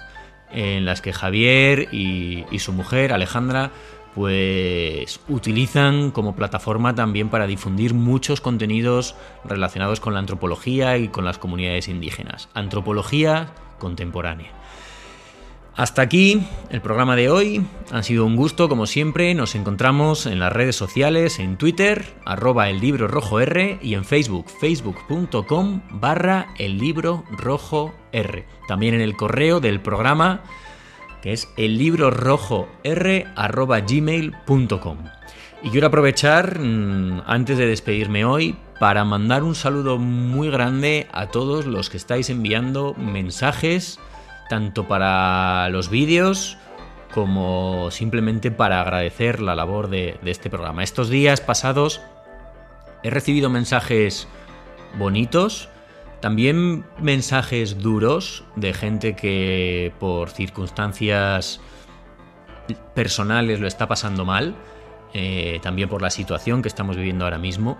en las que Javier y su mujer, Alejandra, pues utilizan como plataforma también para difundir muchos contenidos relacionados con la antropología y con las comunidades indígenas. Antropología contemporánea. Hasta aquí el programa de hoy. Ha sido un gusto, como siempre. Nos encontramos en las redes sociales, en Twitter, arroba el libro rojo R y en Facebook, facebook.com barra el libro rojo R. También en el correo del programa que es el libro rojo r@gmail.com. Y quiero aprovechar, mm, antes de despedirme hoy, para mandar un saludo muy grande a todos los que estáis enviando mensajes, tanto para los vídeos como simplemente para agradecer la labor de este programa. Estos días pasados he recibido mensajes bonitos, también mensajes duros de gente que por circunstancias personales lo está pasando mal, eh, también por la situación que estamos viviendo ahora mismo,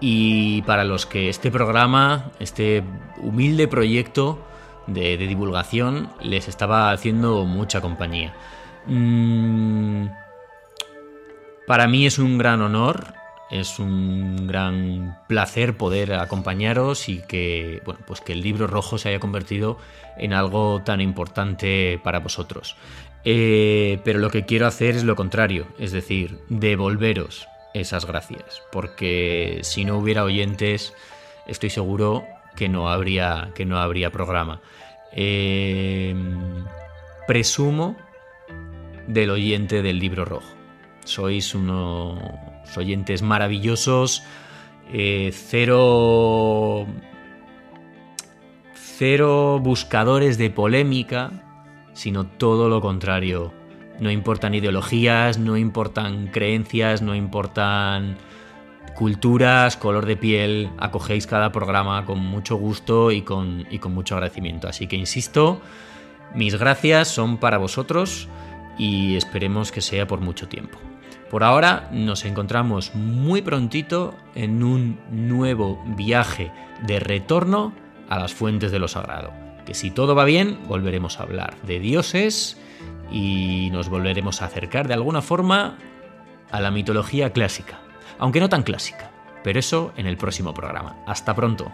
y para los que este programa, este humilde proyecto de, divulgación, les estaba haciendo mucha compañía. Mm, para mí es un gran honor es un gran placer poder acompañaros y que, bueno, pues que el libro rojo se haya convertido en algo tan importante para vosotros. Eh, pero lo que quiero hacer es lo contrario, es decir, devolveros esas gracias, porque si no hubiera oyentes, estoy seguro que no habría, que no habría programa. Eh, presumo del oyente del libro rojo. Sois uno oyentes maravillosos, eh, cero, cero buscadores de polémica, sino todo lo contrario. No importan ideologías, no importan creencias, no importan culturas, color de piel, acogéis cada programa con mucho gusto y con, y con mucho agradecimiento. Así que insisto, mis gracias son para vosotros y esperemos que sea por mucho tiempo. Por ahora nos encontramos muy prontito en un nuevo viaje de retorno a las fuentes de lo sagrado. Que si todo va bien, volveremos a hablar de dioses y nos volveremos a acercar de alguna forma a la mitología clásica. Aunque no tan clásica, pero eso en el próximo programa. Hasta pronto.